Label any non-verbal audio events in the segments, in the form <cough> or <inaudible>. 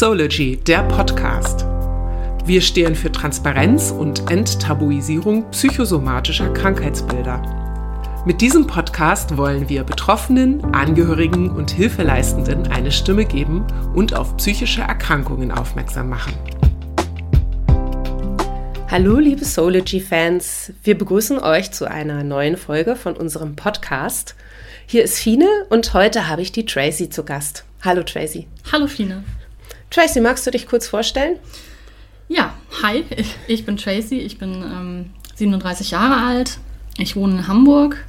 Lipsology, der Podcast. Wir stehen für Transparenz und Enttabuisierung psychosomatischer Krankheitsbilder. Mit diesem Podcast wollen wir Betroffenen, Angehörigen und Hilfeleistenden eine Stimme geben und auf psychische Erkrankungen aufmerksam machen. Hallo liebe Soology-Fans, wir begrüßen euch zu einer neuen Folge von unserem Podcast. Hier ist Fine und heute habe ich die Tracy zu Gast. Hallo Tracy. Hallo Fine. Tracy, magst du dich kurz vorstellen? Ja, hi, ich bin Tracy, ich bin ähm, 37 Jahre alt, ich wohne in Hamburg.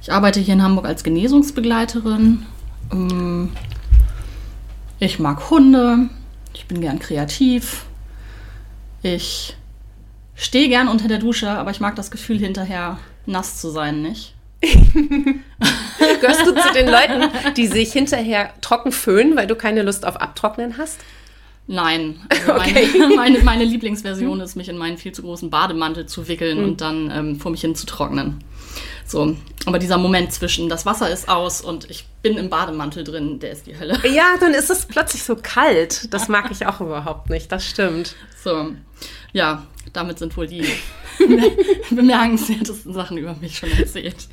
Ich arbeite hier in Hamburg als Genesungsbegleiterin. Ähm, ich mag Hunde, ich bin gern kreativ. Ich stehe gern unter der Dusche, aber ich mag das Gefühl, hinterher nass zu sein, nicht? <laughs> Gehörst du zu den Leuten, die sich hinterher trocken föhnen, weil du keine Lust auf Abtrocknen hast? Nein. <laughs> Also okay. meine, <laughs> meine, meine, Lieblingsversion ist, mich in meinen viel zu großen Bademantel zu wickeln mhm. und dann ähm, vor mich hin zu trocknen. So, aber dieser Moment zwischen das Wasser ist aus und ich bin im Bademantel drin, der ist die Hölle. Ja, dann ist es plötzlich so kalt. Das mag ich auch überhaupt nicht. Das stimmt. So, ja, damit sind wohl die bemerkenswertesten Sachen über mich schon erzählt.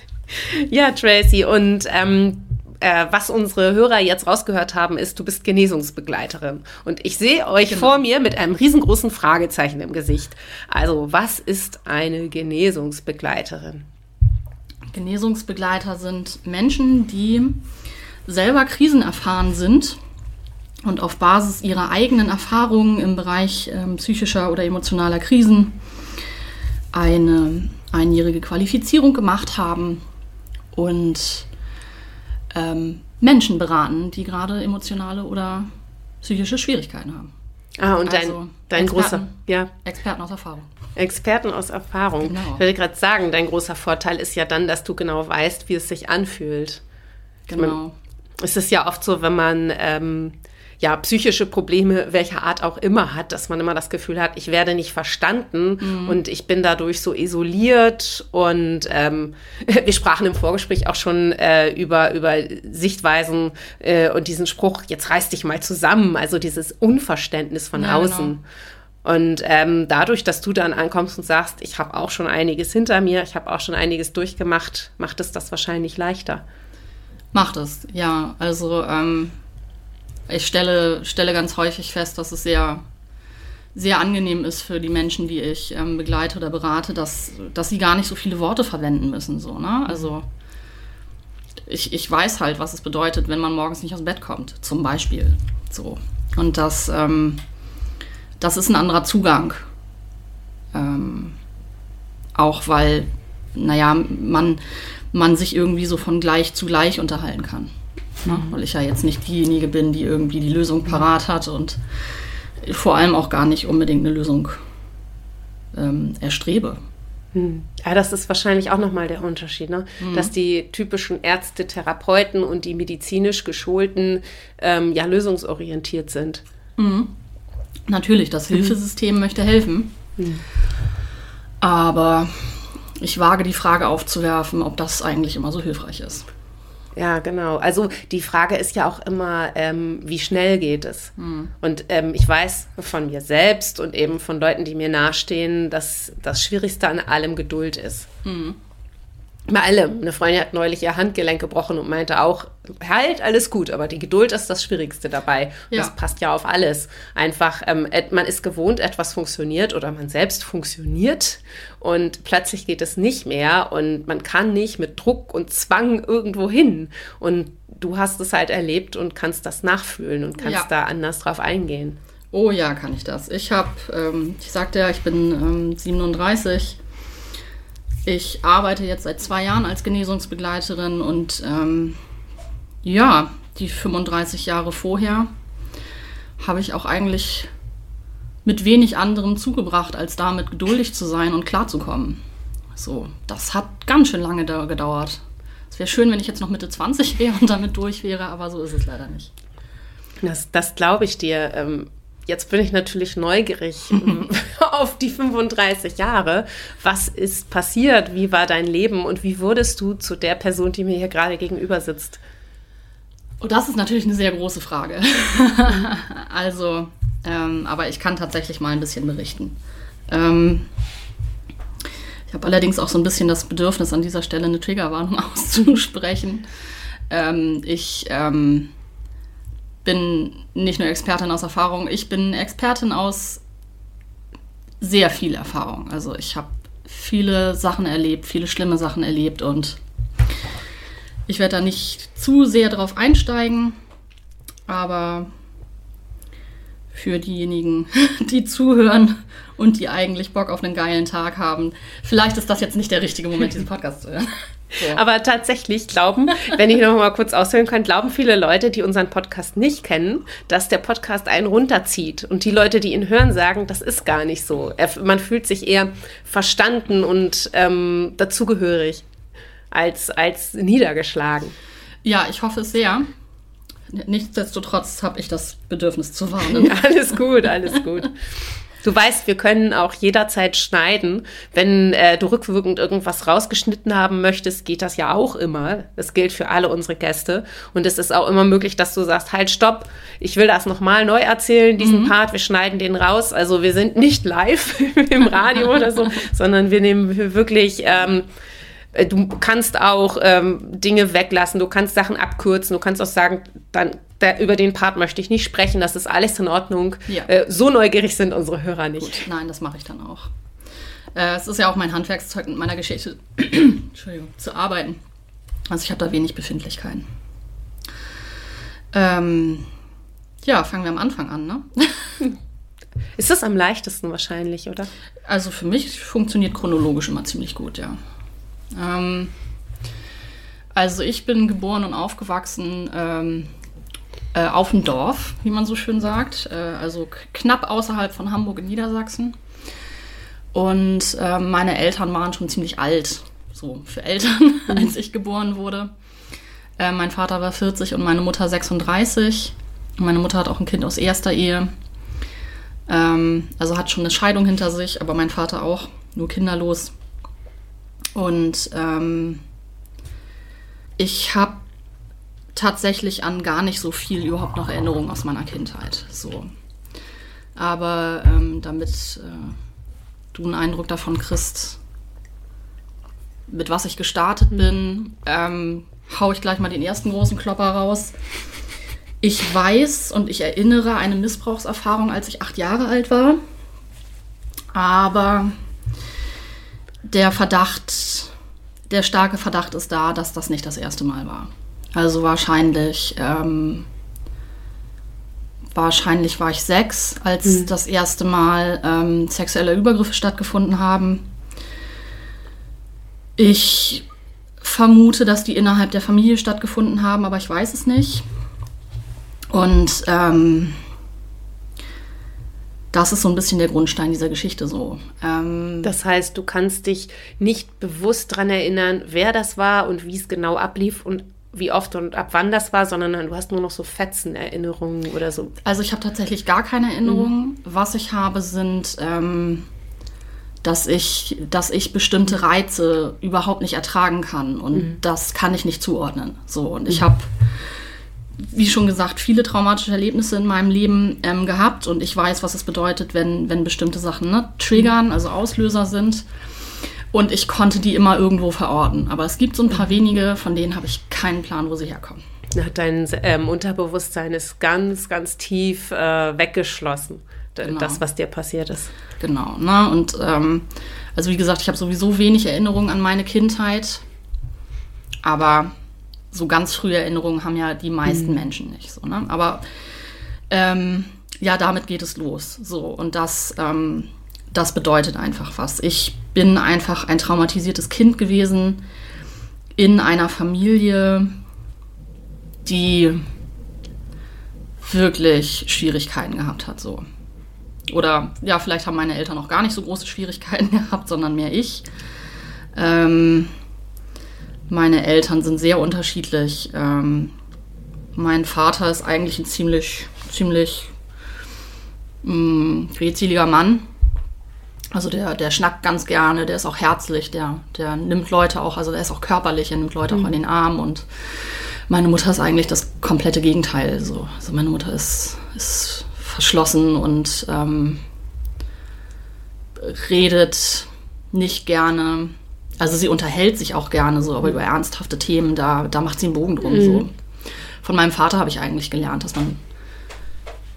Ja, Tracy, und ähm, äh, was unsere Hörer jetzt rausgehört haben, ist, du bist Genesungsbegleiterin. Und ich sehe euch genau. vor mir mit einem riesengroßen Fragezeichen im Gesicht. Also, was ist eine Genesungsbegleiterin? Genesungsbegleiter sind Menschen, die selber Krisen erfahren sind und auf Basis ihrer eigenen Erfahrungen im Bereich äh, psychischer oder emotionaler Krisen eine einjährige Qualifizierung gemacht haben und ähm, Menschen beraten, die gerade emotionale oder psychische Schwierigkeiten haben. Ah, und dein, also dein Experten, großer, ja. Experten aus Erfahrung. Experten aus Erfahrung. Genau. Ich würde gerade sagen, dein großer Vorteil ist ja dann, dass du genau weißt, wie es sich anfühlt. Genau. Ich mein, es ist ja oft so, wenn man ähm, ja, psychische Probleme welcher Art auch immer hat, dass man immer das Gefühl hat, ich werde nicht verstanden mhm. und ich bin dadurch so isoliert. Und ähm, <laughs> wir sprachen im Vorgespräch auch schon äh, über, über Sichtweisen äh, und diesen Spruch, jetzt reiß dich mal zusammen, also dieses Unverständnis von ja, außen. Genau. Und ähm, dadurch, dass du dann ankommst und sagst, ich habe auch schon einiges hinter mir, ich habe auch schon einiges durchgemacht, macht es das wahrscheinlich leichter. Macht es, ja. Also ähm, ich stelle, stelle ganz häufig fest, dass es sehr, sehr angenehm ist für die Menschen, die ich ähm, begleite oder berate, dass, dass sie gar nicht so viele Worte verwenden müssen. So, ne? Also ich, ich weiß halt, was es bedeutet, wenn man morgens nicht aus dem Bett kommt, zum Beispiel. So. Und das, ähm, das ist ein anderer Zugang. Ähm, auch weil, naja, man, man sich irgendwie so von gleich zu gleich unterhalten kann. Ne? Weil ich ja jetzt nicht diejenige bin, die irgendwie die Lösung parat hat und vor allem auch gar nicht unbedingt eine Lösung ähm, erstrebe. Hm. Ja, das ist wahrscheinlich auch nochmal der Unterschied, ne? Mhm. dass die typischen Ärzte, Therapeuten und die medizinisch geschulten ähm, ja lösungsorientiert sind. Mhm. Natürlich, das mhm. Hilfesystem mhm. möchte helfen. Mhm. Aber ich wage die Frage aufzuwerfen, ob das eigentlich immer so hilfreich ist. Ja, genau. Also die Frage ist ja auch immer, ähm, wie schnell geht es? Mhm. Und ähm, ich weiß von mir selbst und eben von Leuten, die mir nahestehen, dass das Schwierigste an allem Geduld ist. Mhm. Bei allem. Eine Freundin hat neulich ihr Handgelenk gebrochen und meinte auch, halt, alles gut, aber die Geduld ist das Schwierigste dabei. Ja. Das passt ja auf alles. Einfach, ähm, man ist gewohnt, etwas funktioniert oder man selbst funktioniert und plötzlich geht es nicht mehr und man kann nicht mit Druck und Zwang irgendwo hin. Und du hast es halt erlebt und kannst das nachfühlen und kannst ja. da anders drauf eingehen. Oh ja, kann ich das. Ich habe, ähm, ich sagte ja, ich bin ähm, 37 ich arbeite jetzt seit zwei Jahren als Genesungsbegleiterin und ähm, ja, die 35 Jahre vorher habe ich auch eigentlich mit wenig anderem zugebracht, als damit geduldig zu sein und klarzukommen. So, das hat ganz schön lange gedauert. Es wäre schön, wenn ich jetzt noch Mitte 20 wäre und damit durch wäre, aber so ist es leider nicht. Das, das glaube ich dir. Ähm, Jetzt bin ich natürlich neugierig <laughs> auf die 35 Jahre. Was ist passiert? Wie war dein Leben und wie wurdest du zu der Person, die mir hier gerade gegenüber sitzt? Oh, das ist natürlich eine sehr große Frage. <laughs> also, ähm, aber ich kann tatsächlich mal ein bisschen berichten. Ähm, ich habe allerdings auch so ein bisschen das Bedürfnis, an dieser Stelle eine Triggerwarnung <laughs> auszusprechen. Ähm, ich ähm, bin nicht nur Expertin aus Erfahrung, ich bin Expertin aus sehr viel Erfahrung. Also ich habe viele Sachen erlebt, viele schlimme Sachen erlebt und ich werde da nicht zu sehr drauf einsteigen, aber für diejenigen, <laughs> die zuhören und die eigentlich Bock auf einen geilen Tag haben, vielleicht ist das jetzt nicht der richtige Moment, diesen Podcast zu hören. <laughs> So. Aber tatsächlich glauben, wenn ich noch mal kurz aushören kann, glauben viele Leute, die unseren Podcast nicht kennen, dass der Podcast einen runterzieht. Und die Leute, die ihn hören, sagen, das ist gar nicht so. man fühlt sich eher verstanden und ähm, dazugehörig als, als niedergeschlagen. Ja, ich hoffe es sehr. Nichtsdestotrotz habe ich das Bedürfnis zu warnen. <laughs> Alles gut, alles gut. Du weißt, wir können auch jederzeit schneiden. Wenn äh, du rückwirkend irgendwas rausgeschnitten haben möchtest, geht das ja auch immer. Das gilt für alle unsere Gäste. Und es ist auch immer möglich, dass du sagst, halt, stopp, ich will das nochmal neu erzählen, diesen mhm. Part, wir schneiden den raus. Also wir sind nicht live <laughs> im Radio oder so, <laughs> sondern wir nehmen wirklich... Ähm, äh, du kannst auch ähm, Dinge weglassen, du kannst Sachen abkürzen, du kannst auch sagen, dann der, über den Part möchte ich nicht sprechen, das ist alles in Ordnung. Ja. Äh, so neugierig sind unsere Hörer nicht. Gut, nein, das mache ich dann auch. Äh, es ist ja auch mein Handwerkszeug mit meiner Geschichte <clears throat> zu arbeiten. Also ich habe da wenig Befindlichkeiten. Ähm, ja, fangen wir am Anfang an, ne? <laughs> Ist das am leichtesten wahrscheinlich, oder? Also für mich funktioniert chronologisch immer ziemlich gut, ja. Ähm, also ich bin geboren und aufgewachsen ähm, äh, auf dem Dorf, wie man so schön sagt, äh, also knapp außerhalb von Hamburg in Niedersachsen. Und äh, meine Eltern waren schon ziemlich alt, so für Eltern, <laughs> mhm. als ich geboren wurde. Äh, mein Vater war 40 und meine Mutter 36. Meine Mutter hat auch ein Kind aus erster Ehe. Ähm, also hat schon eine Scheidung hinter sich, aber mein Vater auch, nur kinderlos. Und ähm, ich habe tatsächlich an gar nicht so viel überhaupt noch Erinnerungen aus meiner Kindheit. So. Aber ähm, damit äh, du einen Eindruck davon kriegst, mit was ich gestartet bin, ähm, hau ich gleich mal den ersten großen Klopper raus. Ich weiß und ich erinnere eine Missbrauchserfahrung, als ich acht Jahre alt war. Aber der Verdacht, der starke Verdacht ist da, dass das nicht das erste Mal war. Also wahrscheinlich, ähm, wahrscheinlich war ich sechs, als mhm. das erste Mal ähm, sexuelle Übergriffe stattgefunden haben. Ich vermute, dass die innerhalb der Familie stattgefunden haben, aber ich weiß es nicht. Und ähm, das ist so ein bisschen der Grundstein dieser Geschichte so. Ähm, das heißt, du kannst dich nicht bewusst daran erinnern, wer das war und wie es genau ablief und wie oft und ab wann das war, sondern du hast nur noch so Fetzen-Erinnerungen oder so. Also ich habe tatsächlich gar keine Erinnerungen. Mhm. Was ich habe, sind, ähm, dass, ich, dass ich bestimmte Reize überhaupt nicht ertragen kann und mhm. das kann ich nicht zuordnen. So und ich mhm. habe wie schon gesagt, viele traumatische Erlebnisse in meinem Leben ähm, gehabt und ich weiß, was es bedeutet, wenn, wenn bestimmte Sachen ne, triggern, also Auslöser sind. Und ich konnte die immer irgendwo verorten. Aber es gibt so ein paar wenige, von denen habe ich keinen Plan, wo sie herkommen. Dein ähm, Unterbewusstsein ist ganz, ganz tief äh, weggeschlossen. Genau. Das, was dir passiert ist. Genau. Ne? Und ähm, also wie gesagt, ich habe sowieso wenig Erinnerungen an meine Kindheit. Aber so ganz frühe Erinnerungen haben ja die meisten mhm. Menschen nicht so. Ne? Aber ähm, ja, damit geht es los. So und das, ähm, das bedeutet einfach was. Ich bin einfach ein traumatisiertes Kind gewesen in einer Familie, die wirklich Schwierigkeiten gehabt hat. So. Oder ja, vielleicht haben meine Eltern auch gar nicht so große Schwierigkeiten <laughs> gehabt, sondern mehr ich. Ähm, meine Eltern sind sehr unterschiedlich. Ähm, mein Vater ist eigentlich ein ziemlich, ziemlich mh, mm, redseliger Mann. Also der, der schnackt ganz gerne, der ist auch herzlich, der, der nimmt Leute auch, also der ist auch körperlich, er nimmt Leute mhm. auch an den Arm und Meine Mutter ist eigentlich das komplette Gegenteil. So. Also meine Mutter ist, ist verschlossen und ähm, redet nicht gerne. Also sie unterhält sich auch gerne so, aber über ernsthafte Themen, da, da macht sie einen Bogen drum. Mhm. So. Von meinem Vater habe ich eigentlich gelernt, dass man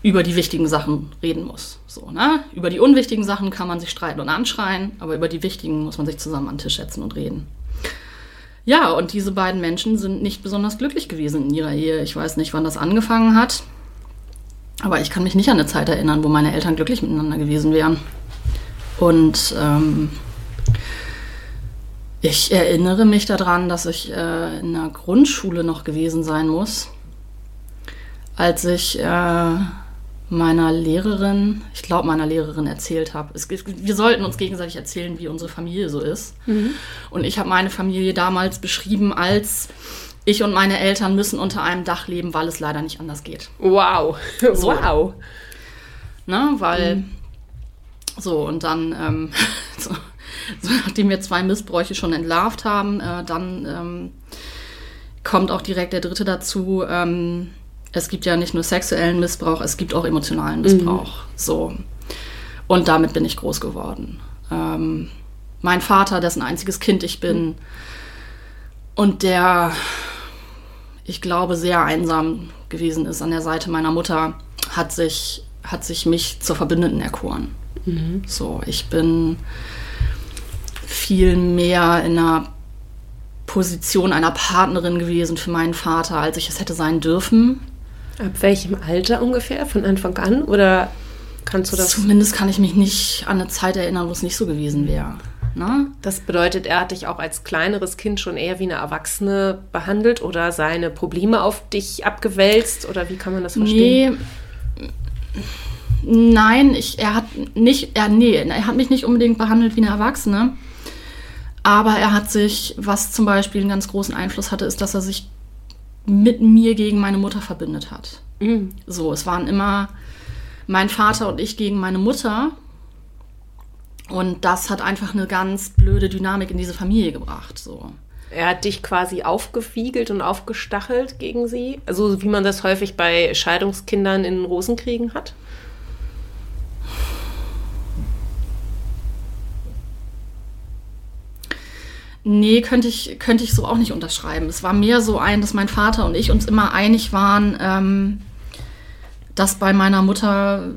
über die wichtigen Sachen reden muss. So, ne? Über die unwichtigen Sachen kann man sich streiten und anschreien, aber über die wichtigen muss man sich zusammen an den Tisch setzen und reden. Ja, und diese beiden Menschen sind nicht besonders glücklich gewesen in ihrer Ehe. Ich weiß nicht, wann das angefangen hat, aber ich kann mich nicht an eine Zeit erinnern, wo meine Eltern glücklich miteinander gewesen wären. Und ähm, ich erinnere mich daran, dass ich äh, in der Grundschule noch gewesen sein muss, als ich äh, meiner Lehrerin, ich glaube meiner Lehrerin erzählt habe. Wir sollten uns gegenseitig erzählen, wie unsere Familie so ist. Mhm. Und ich habe meine Familie damals beschrieben als ich und meine Eltern müssen unter einem Dach leben, weil es leider nicht anders geht. Wow. <laughs> So. Wow. Ne, weil mhm. so und dann ähm, <laughs> so, so, nachdem wir zwei Missbräuche schon entlarvt haben, äh, dann ähm, kommt auch direkt der dritte dazu. Ähm, es gibt ja nicht nur sexuellen Missbrauch, es gibt auch emotionalen Missbrauch. Mhm. So. Und damit bin ich groß geworden. Ähm, mein Vater, dessen einziges Kind ich bin, mhm. und der, ich glaube, sehr einsam gewesen ist an der Seite meiner Mutter, hat sich, hat sich mich zur Verbündeten erkoren. Mhm. So, ich bin viel mehr in einer Position einer Partnerin gewesen für meinen Vater, als ich es hätte sein dürfen. Ab welchem Alter ungefähr? Von Anfang an? Oder kannst du das? Zumindest kann ich mich nicht an eine Zeit erinnern, wo es nicht so gewesen wäre. Ne? Das bedeutet, er hat dich auch als kleineres Kind schon eher wie eine Erwachsene behandelt oder seine Probleme auf dich abgewälzt? Oder wie kann man das verstehen? Nee. Nein, ich, er hat nicht, er, nee, er hat mich nicht unbedingt behandelt wie eine Erwachsene. Aber er hat sich, was zum Beispiel einen ganz großen Einfluss hatte, ist, dass er sich mit mir gegen meine Mutter verbündet hat. Mhm. So, es waren immer mein Vater und ich gegen meine Mutter. Und das hat einfach eine ganz blöde Dynamik in diese Familie gebracht. So. Er hat dich quasi aufgefiegelt und aufgestachelt gegen sie. Also wie man das häufig bei Scheidungskindern in Rosenkriegen hat. Nee, könnte ich, könnte ich so auch nicht unterschreiben. Es war mehr so ein, dass mein Vater und ich uns immer einig waren, ähm, dass bei meiner Mutter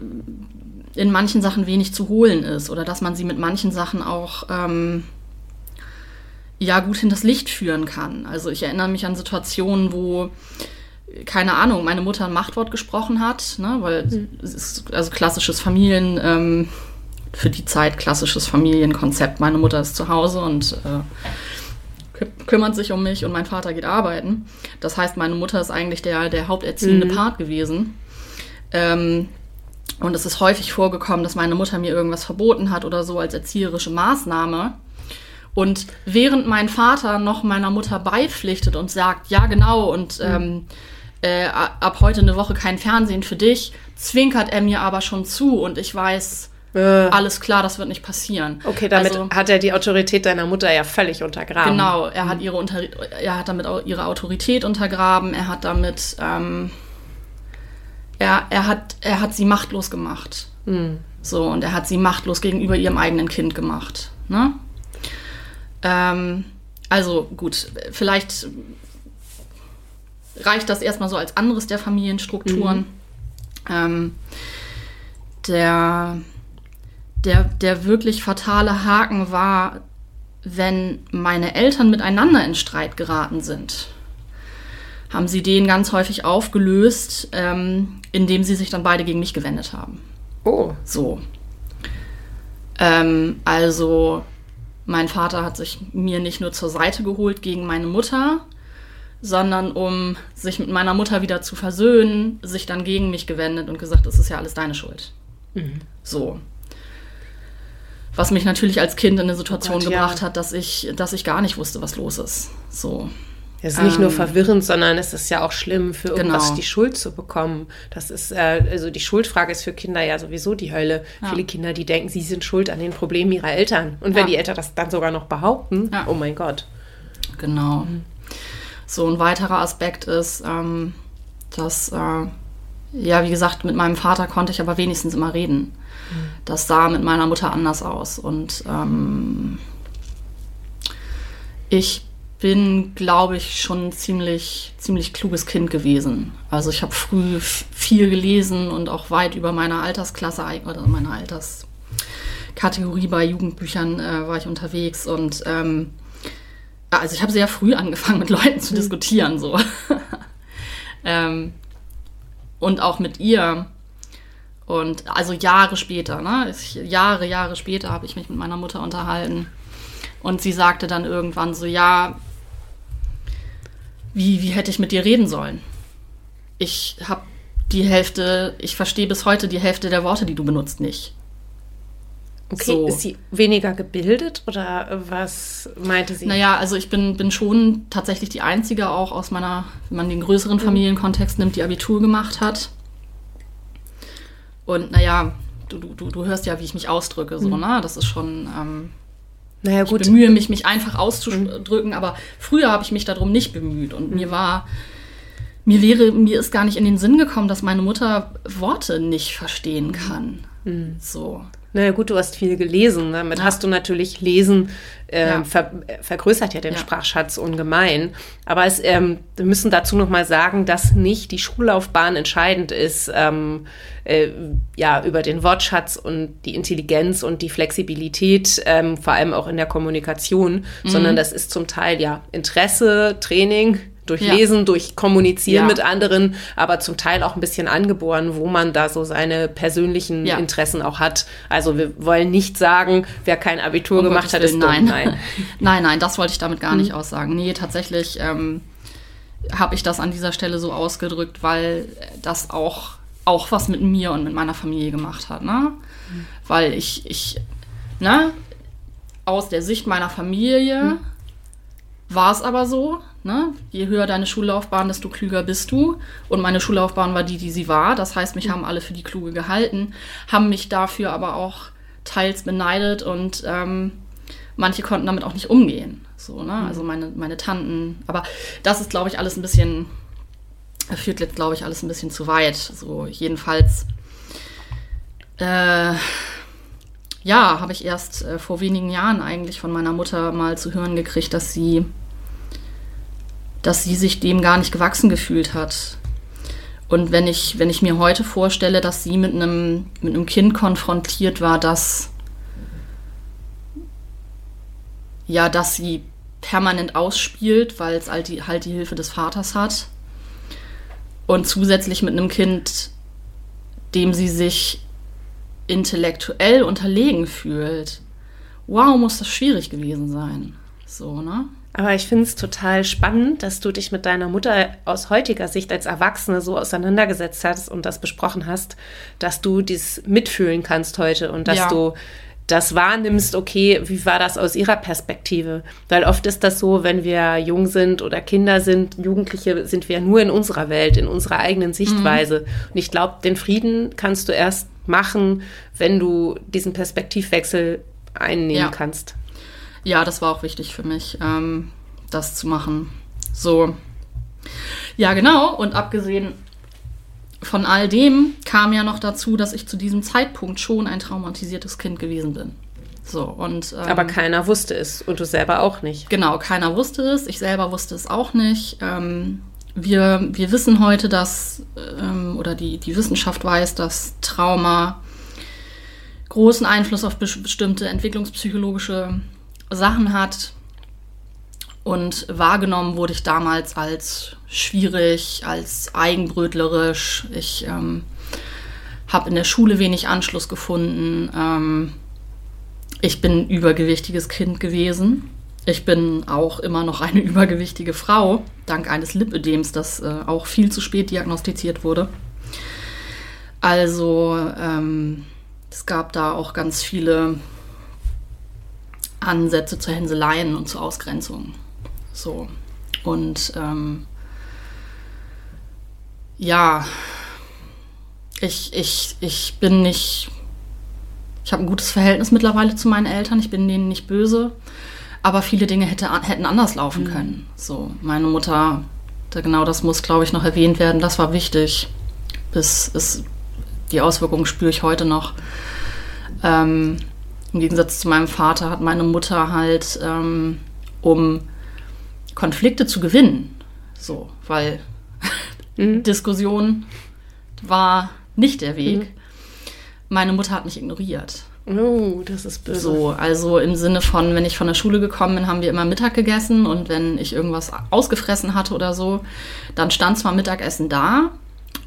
in manchen Sachen wenig zu holen ist oder dass man sie mit manchen Sachen auch ähm, ja gut hinters Licht führen kann. Also ich erinnere mich an Situationen, wo keine Ahnung, meine Mutter ein Machtwort gesprochen hat, ne, weil mhm. es ist also klassisches Familien ähm, für die Zeit klassisches Familienkonzept. Meine Mutter ist zu Hause und äh, kümmert sich um mich und mein Vater geht arbeiten. Das heißt, meine Mutter ist eigentlich der, der haupterziehende mhm. Part gewesen. Ähm, und es ist häufig vorgekommen, dass meine Mutter mir irgendwas verboten hat oder so als erzieherische Maßnahme. Und während mein Vater noch meiner Mutter beipflichtet und sagt, ja genau, und mhm. ähm, äh, ab heute eine Woche kein Fernsehen für dich, zwinkert er mir aber schon zu und ich weiß, äh. Alles klar, das wird nicht passieren. Okay, damit also, hat er die Autorität deiner Mutter ja völlig untergraben. Genau, er hat, ihre unter, er hat damit auch ihre Autorität untergraben, er hat damit, ähm, er, er, hat, er hat sie machtlos gemacht. Mhm. So, und er hat sie machtlos gegenüber ihrem eigenen Kind gemacht. Ne? Ähm, also gut, vielleicht reicht das erstmal so als anderes der Familienstrukturen. Mhm. Ähm, der der, der wirklich fatale Haken war, wenn meine Eltern miteinander in Streit geraten sind, haben sie den ganz häufig aufgelöst, ähm, indem sie sich dann beide gegen mich gewendet haben. Oh. So. Ähm, also, mein Vater hat sich mir nicht nur zur Seite geholt gegen meine Mutter, sondern um sich mit meiner Mutter wieder zu versöhnen, sich dann gegen mich gewendet und gesagt, es ist ja alles deine Schuld. Mhm. So. Was mich natürlich als Kind in eine Situation Gott, gebracht ja. hat, dass ich, dass ich gar nicht wusste, was los ist. So. Es ist nicht ähm, nur verwirrend, sondern es ist ja auch schlimm, für irgendwas genau. die Schuld zu bekommen. Das ist, äh, also die Schuldfrage ist für Kinder ja sowieso die Hölle. Ja. Viele Kinder, die denken, sie sind schuld an den Problemen ihrer Eltern. Und wenn ja. die Eltern das dann sogar noch behaupten, ja. oh mein Gott. Genau. Mhm. So ein weiterer Aspekt ist, ähm, dass, äh, ja, wie gesagt, mit meinem Vater konnte ich aber wenigstens immer reden. Das sah mit meiner Mutter anders aus. Und ähm, ich bin, glaube ich, schon ein ziemlich, ziemlich kluges Kind gewesen. Also ich habe früh viel gelesen und auch weit über meiner Altersklasse oder meiner Alterskategorie bei Jugendbüchern äh, war ich unterwegs und ähm, also ich habe sehr früh angefangen, mit Leuten zu mhm. diskutieren, so. <laughs> ähm, und auch mit ihr. Und also Jahre später, ne? Ich, Jahre, Jahre später habe ich mich mit meiner Mutter unterhalten. Und sie sagte dann irgendwann so, ja, wie, wie hätte ich mit dir reden sollen? Ich habe die Hälfte, ich verstehe bis heute die Hälfte der Worte, die du benutzt, nicht. Okay, so. ist sie weniger gebildet oder was meinte sie? Naja, also ich bin, bin schon tatsächlich die Einzige auch aus meiner, wenn man den größeren mhm. Familienkontext nimmt, die Abitur gemacht hat. Und naja, du, du, du hörst ja, wie ich mich ausdrücke, so, mhm. ne? Das ist schon, ähm, naja, gut. Ich bemühe mich, mich einfach auszudrücken, mhm. aber früher habe ich mich darum nicht bemüht und mhm. mir war, mir wäre, mir ist gar nicht in den Sinn gekommen, dass meine Mutter Worte nicht verstehen kann. Mhm. So. Naja gut, du hast viel gelesen. Ne? Damit ja. hast du natürlich Lesen äh, ja. ver vergrößert ja den ja. Sprachschatz ungemein. Aber es, ähm, wir müssen dazu noch mal sagen, dass nicht die Schullaufbahn entscheidend ist, ähm, äh, ja über den Wortschatz und die Intelligenz und die Flexibilität, ähm, vor allem auch in der Kommunikation, mhm. sondern das ist zum Teil ja Interesse, Training durch ja. Lesen, durch Kommunizieren ja. mit anderen, aber zum Teil auch ein bisschen angeboren, wo man da so seine persönlichen ja. Interessen auch hat. Also wir wollen nicht sagen, wer kein Abitur um gemacht hat, ist nein. Nein. <laughs> nein, nein, das wollte ich damit gar nicht aussagen. Nee, tatsächlich ähm, habe ich das an dieser Stelle so ausgedrückt, weil das auch, auch was mit mir und mit meiner Familie gemacht hat. Ne? Hm. Weil ich, ich, ne, aus der Sicht meiner Familie hm. war es aber so, Ne? Je höher deine Schullaufbahn, desto klüger bist du. Und meine Schullaufbahn war die, die sie war. Das heißt, mich haben alle für die Kluge gehalten, haben mich dafür aber auch teils beneidet und ähm, manche konnten damit auch nicht umgehen. So, ne? Mhm. Also meine, meine Tanten. Aber das ist, glaube ich, alles ein bisschen, führt jetzt, glaube ich, alles ein bisschen zu weit. So, jedenfalls. Äh, ja, habe ich erst äh, vor wenigen Jahren eigentlich von meiner Mutter mal zu hören gekriegt, dass sie dass sie sich dem gar nicht gewachsen gefühlt hat. Und wenn ich, wenn ich mir heute vorstelle, dass sie mit einem, mit einem Kind konfrontiert war, das ja, dass sie permanent ausspielt, weil es halt die, halt die Hilfe des Vaters hat. Und zusätzlich mit einem Kind, dem sie sich intellektuell unterlegen fühlt. Wow, muss das schwierig gewesen sein. So, ne? Aber ich finde es total spannend, dass du dich mit deiner Mutter aus heutiger Sicht als Erwachsene so auseinandergesetzt hast und das besprochen hast, dass du dies mitfühlen kannst heute und dass ja. du das wahrnimmst, okay, wie war das aus ihrer Perspektive? Weil oft ist das so, wenn wir jung sind oder Kinder sind, Jugendliche, sind wir nur in unserer Welt, in unserer eigenen Sichtweise. Mhm. Und ich glaube, den Frieden kannst du erst machen, wenn du diesen Perspektivwechsel einnehmen ja. kannst. Ja, das war auch wichtig für mich, ähm, das zu machen. So. Ja, genau. Und abgesehen von all dem kam ja noch dazu, dass ich zu diesem Zeitpunkt schon ein traumatisiertes Kind gewesen bin. So, und, ähm, Aber keiner wusste es und du selber auch nicht. Genau, keiner wusste es. Ich selber wusste es auch nicht. Ähm, wir, wir wissen heute, dass, ähm, oder die, die Wissenschaft weiß, dass Trauma großen Einfluss auf bestimmte entwicklungspsychologische Sachen hat. Und wahrgenommen wurde ich damals als schwierig, als eigenbrötlerisch. Ich ähm, habe in der Schule wenig Anschluss gefunden. Ähm, ich bin ein übergewichtiges Kind gewesen. Ich bin auch immer noch eine <laughs> übergewichtige Frau, dank eines Lipödems, das äh, auch viel zu spät diagnostiziert wurde. Also ähm, es gab da auch ganz viele Ansätze zu Hänseleien und zur Ausgrenzung. So. Und ähm, ja, ich, ich, ich bin nicht, ich habe ein gutes Verhältnis mittlerweile zu meinen Eltern, ich bin denen nicht böse, Aber viele Dinge hätte, hätten anders laufen mhm. können. So, meine Mutter, da genau das muss, glaube ich, noch erwähnt werden. Das war wichtig. Bis es, die Auswirkungen spüre ich heute noch. Ähm, Im Gegensatz zu meinem Vater hat meine Mutter halt, ähm, um Konflikte zu gewinnen, so, weil mhm. <laughs> Diskussion war nicht der Weg. Mhm. Meine Mutter hat mich ignoriert. Oh, das ist böse. So, also im Sinne von, wenn ich von der Schule gekommen bin, haben wir immer Mittag gegessen und wenn ich irgendwas ausgefressen hatte oder so, dann stand zwar Mittagessen da,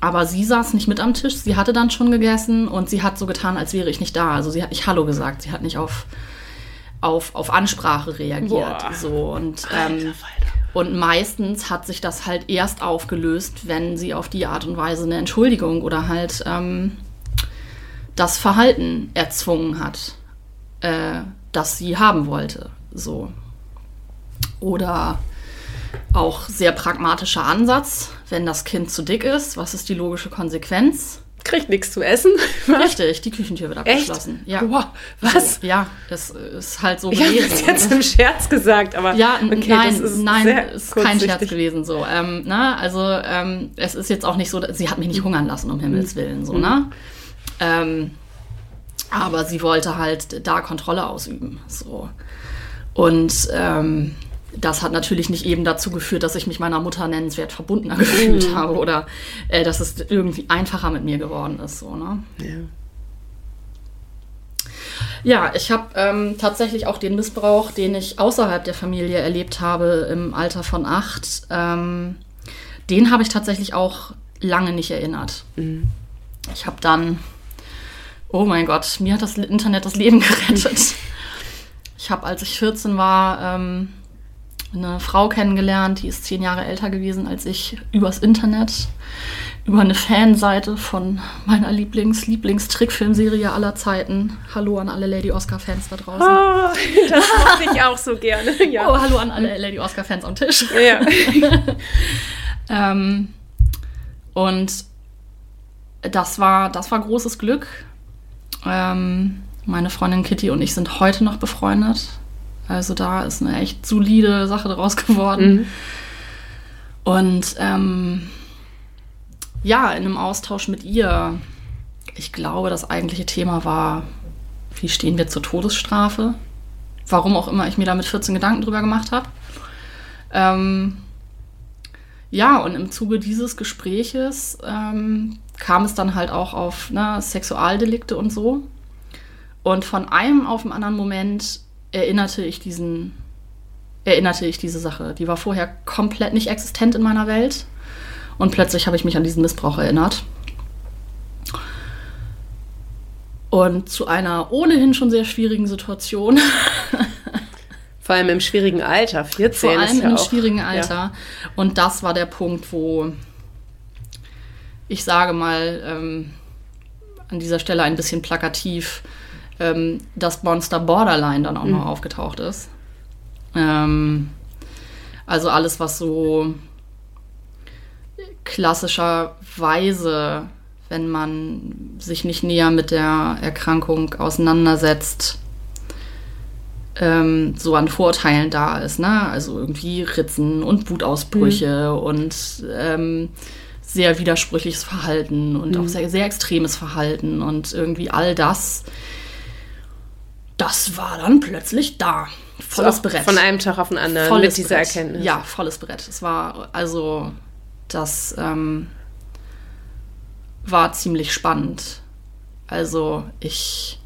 aber sie saß nicht mit am Tisch. Sie hatte dann schon gegessen und sie hat so getan, als wäre ich nicht da. Also sie hat nicht Hallo gesagt. Sie hat nicht auf, auf, auf Ansprache reagiert. Boah. So und ähm, und meistens hat sich das halt erst aufgelöst, wenn sie auf die Art und Weise eine Entschuldigung oder halt ähm, das Verhalten erzwungen hat, äh, das sie haben wollte. So. Oder auch sehr pragmatischer Ansatz, wenn das Kind zu dick ist, was ist die logische Konsequenz? Kriegt nichts zu essen. <laughs> Richtig, die Küchentür wird abgeschlossen. Echt? Ja. Wow, was? So, ja, das ist halt so ich gewesen. Ich habe das jetzt im Scherz gesagt, aber ja, okay, nein, das ist nein, ist kein Scherz gewesen. So, ähm, na, ne? also ähm, es ist jetzt auch nicht so, sie hat mich nicht hungern lassen um Himmels willen, so, mhm. ne? Ähm, aber sie wollte halt da Kontrolle ausüben. So. Und ähm, das hat natürlich nicht eben dazu geführt, dass ich mich meiner Mutter nennenswert verbundener <laughs> gefühlt mhm. habe oder äh, dass es irgendwie einfacher mit mir geworden ist. So, ne? Ja. Ja, ich habe ähm, tatsächlich auch den Missbrauch, den ich außerhalb der Familie erlebt habe im Alter von acht, ähm, den habe ich tatsächlich auch lange nicht erinnert. Mhm. Ich habe dann Oh mein Gott, mir hat das Internet das Leben <laughs> gerettet. Ich habe, als ich 14 war, ähm, eine Frau kennengelernt, die ist zehn Jahre älter gewesen als ich, übers Internet, über eine Fanseite von meiner Lieblings-Lieblings-Trickfilmserie aller Zeiten. Hallo an alle Lady Oscar-Fans da draußen. Oh, <laughs> das mache ich auch so gerne. <laughs> Ja. Oh, hallo an alle Lady Oscar-Fans am Tisch. Ja. <laughs> ähm, und das war, das war großes Glück. Ähm, meine Freundin Kitty und ich sind heute noch befreundet. Also da ist eine echt solide Sache daraus geworden. Mhm. Und ähm, ja, in einem Austausch mit ihr, ich glaube, das eigentliche Thema war, wie stehen wir zur Todesstrafe? Warum auch immer ich mir da mit 14 Gedanken drüber gemacht habe. Ähm, ja, und im Zuge dieses Gespräches ähm, kam es dann halt auch auf ne, Sexualdelikte und so. Und von einem auf den anderen Moment erinnerte ich diesen, erinnerte ich diese Sache. Die war vorher komplett nicht existent in meiner Welt. Und plötzlich habe ich mich an diesen Missbrauch erinnert. Und zu einer ohnehin schon sehr schwierigen Situation. <laughs> Vor allem im schwierigen Alter, 14. Vor allem ja im auch, schwierigen Alter. Ja. Und das war der Punkt, wo ich sage mal, ähm, an dieser Stelle ein bisschen plakativ, ähm, das Monster Borderline dann auch mhm. noch aufgetaucht ist. Ähm, also alles, was so klassischerweise, wenn man sich nicht näher mit der Erkrankung auseinandersetzt, ähm, so an Vorteilen da ist. Ne? Also irgendwie Ritzen und Wutausbrüche mhm. und ähm, sehr widersprüchliches Verhalten und mhm. auch sehr, sehr extremes Verhalten und irgendwie all das, das war dann plötzlich da. Volles Brett. Von einem Tag auf den anderen volles mit dieser Brett. Erkenntnis. Ja, volles Brett. Es war also, das ähm, war ziemlich spannend. Also ich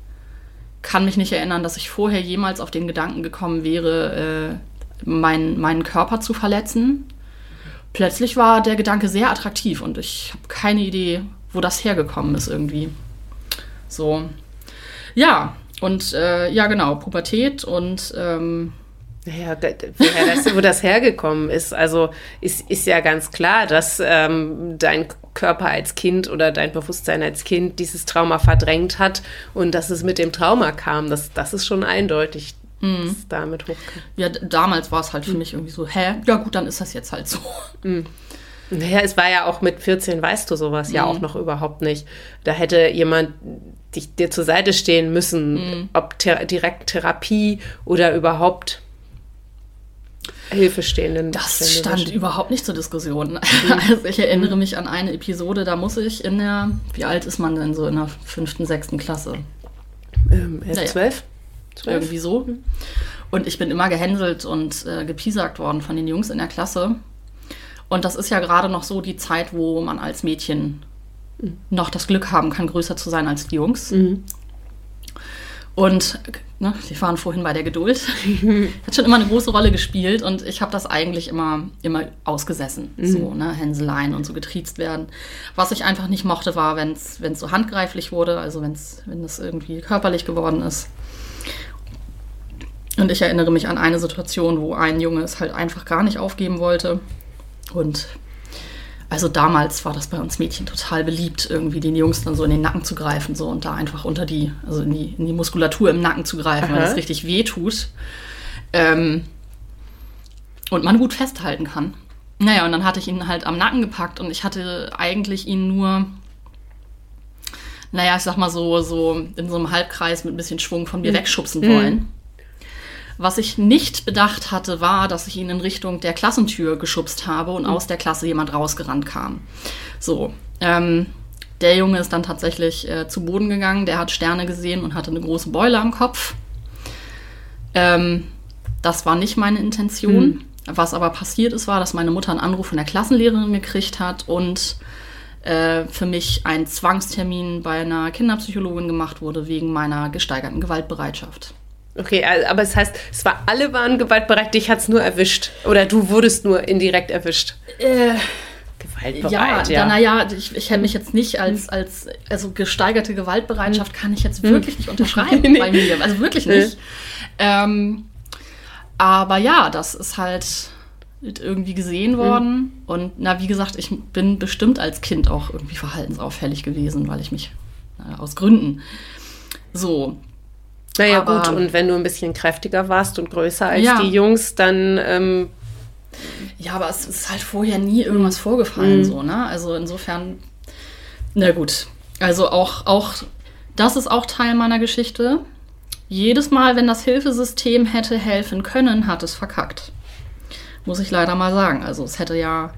kann mich nicht erinnern, dass ich vorher jemals auf den Gedanken gekommen wäre, äh, mein, meinen Körper zu verletzen plötzlich war der Gedanke sehr attraktiv und ich habe keine Idee, wo das hergekommen ist irgendwie. So. Ja, und äh, ja, genau, Pubertät und. Ähm, ja, woher das, wo das hergekommen ist. Also ist, ist ja ganz klar, dass ähm, dein Körper als Kind oder dein Bewusstsein als Kind dieses Trauma verdrängt hat und dass es mit dem Trauma kam. Das, das ist schon eindeutig mhm. damit hochkam. Ja, damals war es halt für mhm. mich irgendwie so, hä, ja gut, dann ist das jetzt halt so. Mhm. Naja, es war ja auch mit 14, weißt du sowas ja auch mhm. noch überhaupt nicht. Da hätte jemand dich, dir zur Seite stehen müssen, mhm. ob thera direkt Therapie oder überhaupt Hilfestehenden. Das stand überhaupt nicht zur Diskussion. Mhm. <laughs> Also ich erinnere mich an eine Episode, da muss ich in der, wie alt ist man denn so in der fünften, sechsten Klasse? Ähm, naja, zwölf? Irgendwie so. Mhm. Und ich bin immer gehänselt und äh, gepiesackt worden von den Jungs in der Klasse. Und das ist ja gerade noch so die Zeit, wo man als Mädchen mhm. noch das Glück haben kann, größer zu sein als die Jungs. Mhm. Und ne, Sie waren vorhin bei der Geduld. <laughs> Hat schon immer eine große Rolle gespielt und ich habe das eigentlich immer, immer ausgesessen. Mhm. So, ne, Hänseleien und so getriezt werden. Was ich einfach nicht mochte, war, wenn es so handgreiflich wurde, also wenn's, wenn es irgendwie körperlich geworden ist. Und ich erinnere mich an eine Situation, wo ein Junge es halt einfach gar nicht aufgeben wollte. Und also damals war das bei uns Mädchen total beliebt, irgendwie den Jungs dann so in den Nacken zu greifen so und da einfach unter die, also in die, in die Muskulatur im Nacken zu greifen, Aha. weil das richtig weh tut. Ähm, und man gut festhalten kann. Naja, und dann hatte ich ihn halt am Nacken gepackt und ich hatte eigentlich ihn nur, naja, ich sag mal so, so in so einem Halbkreis mit ein bisschen Schwung von mir mhm. wegschubsen wollen. Was ich nicht bedacht hatte, war, dass ich ihn in Richtung der Klassentür geschubst habe und mhm. aus der Klasse jemand rausgerannt kam. So, ähm, der Junge ist dann tatsächlich äh, zu Boden gegangen, der hat Sterne gesehen und hatte eine große Beule am Kopf. Ähm, das war nicht meine Intention. Mhm. Was aber passiert ist, war, dass meine Mutter einen Anruf von der Klassenlehrerin gekriegt hat und äh, für mich ein Zwangstermin bei einer Kinderpsychologin gemacht wurde wegen meiner gesteigerten Gewaltbereitschaft. Okay, aber es heißt, es war alle waren gewaltbereit, dich hat es nur erwischt. Oder du wurdest nur indirekt erwischt. Äh, gewaltbereit, ja. ja. Naja, ich, ich hätte mich jetzt nicht als, als, also gesteigerte Gewaltbereitschaft kann ich jetzt hm. wirklich nicht unterschreiben <laughs> nee. bei mir. Also wirklich nicht. Ähm, aber ja, das ist halt irgendwie gesehen hm. worden. Mhm. Und na, wie gesagt, ich bin bestimmt als Kind auch irgendwie verhaltensauffällig gewesen, weil ich mich äh, aus Gründen so naja, aber, gut, und wenn du ein bisschen kräftiger warst und größer als ja. die Jungs, dann. Ähm, ja, aber es ist halt vorher nie irgendwas vorgefallen, mhm. so, ne? Also insofern, na gut. Also auch, auch, das ist auch Teil meiner Geschichte. Jedes Mal, wenn das Hilfesystem hätte helfen können, hat es verkackt. Muss ich leider mal sagen. Also es hätte ja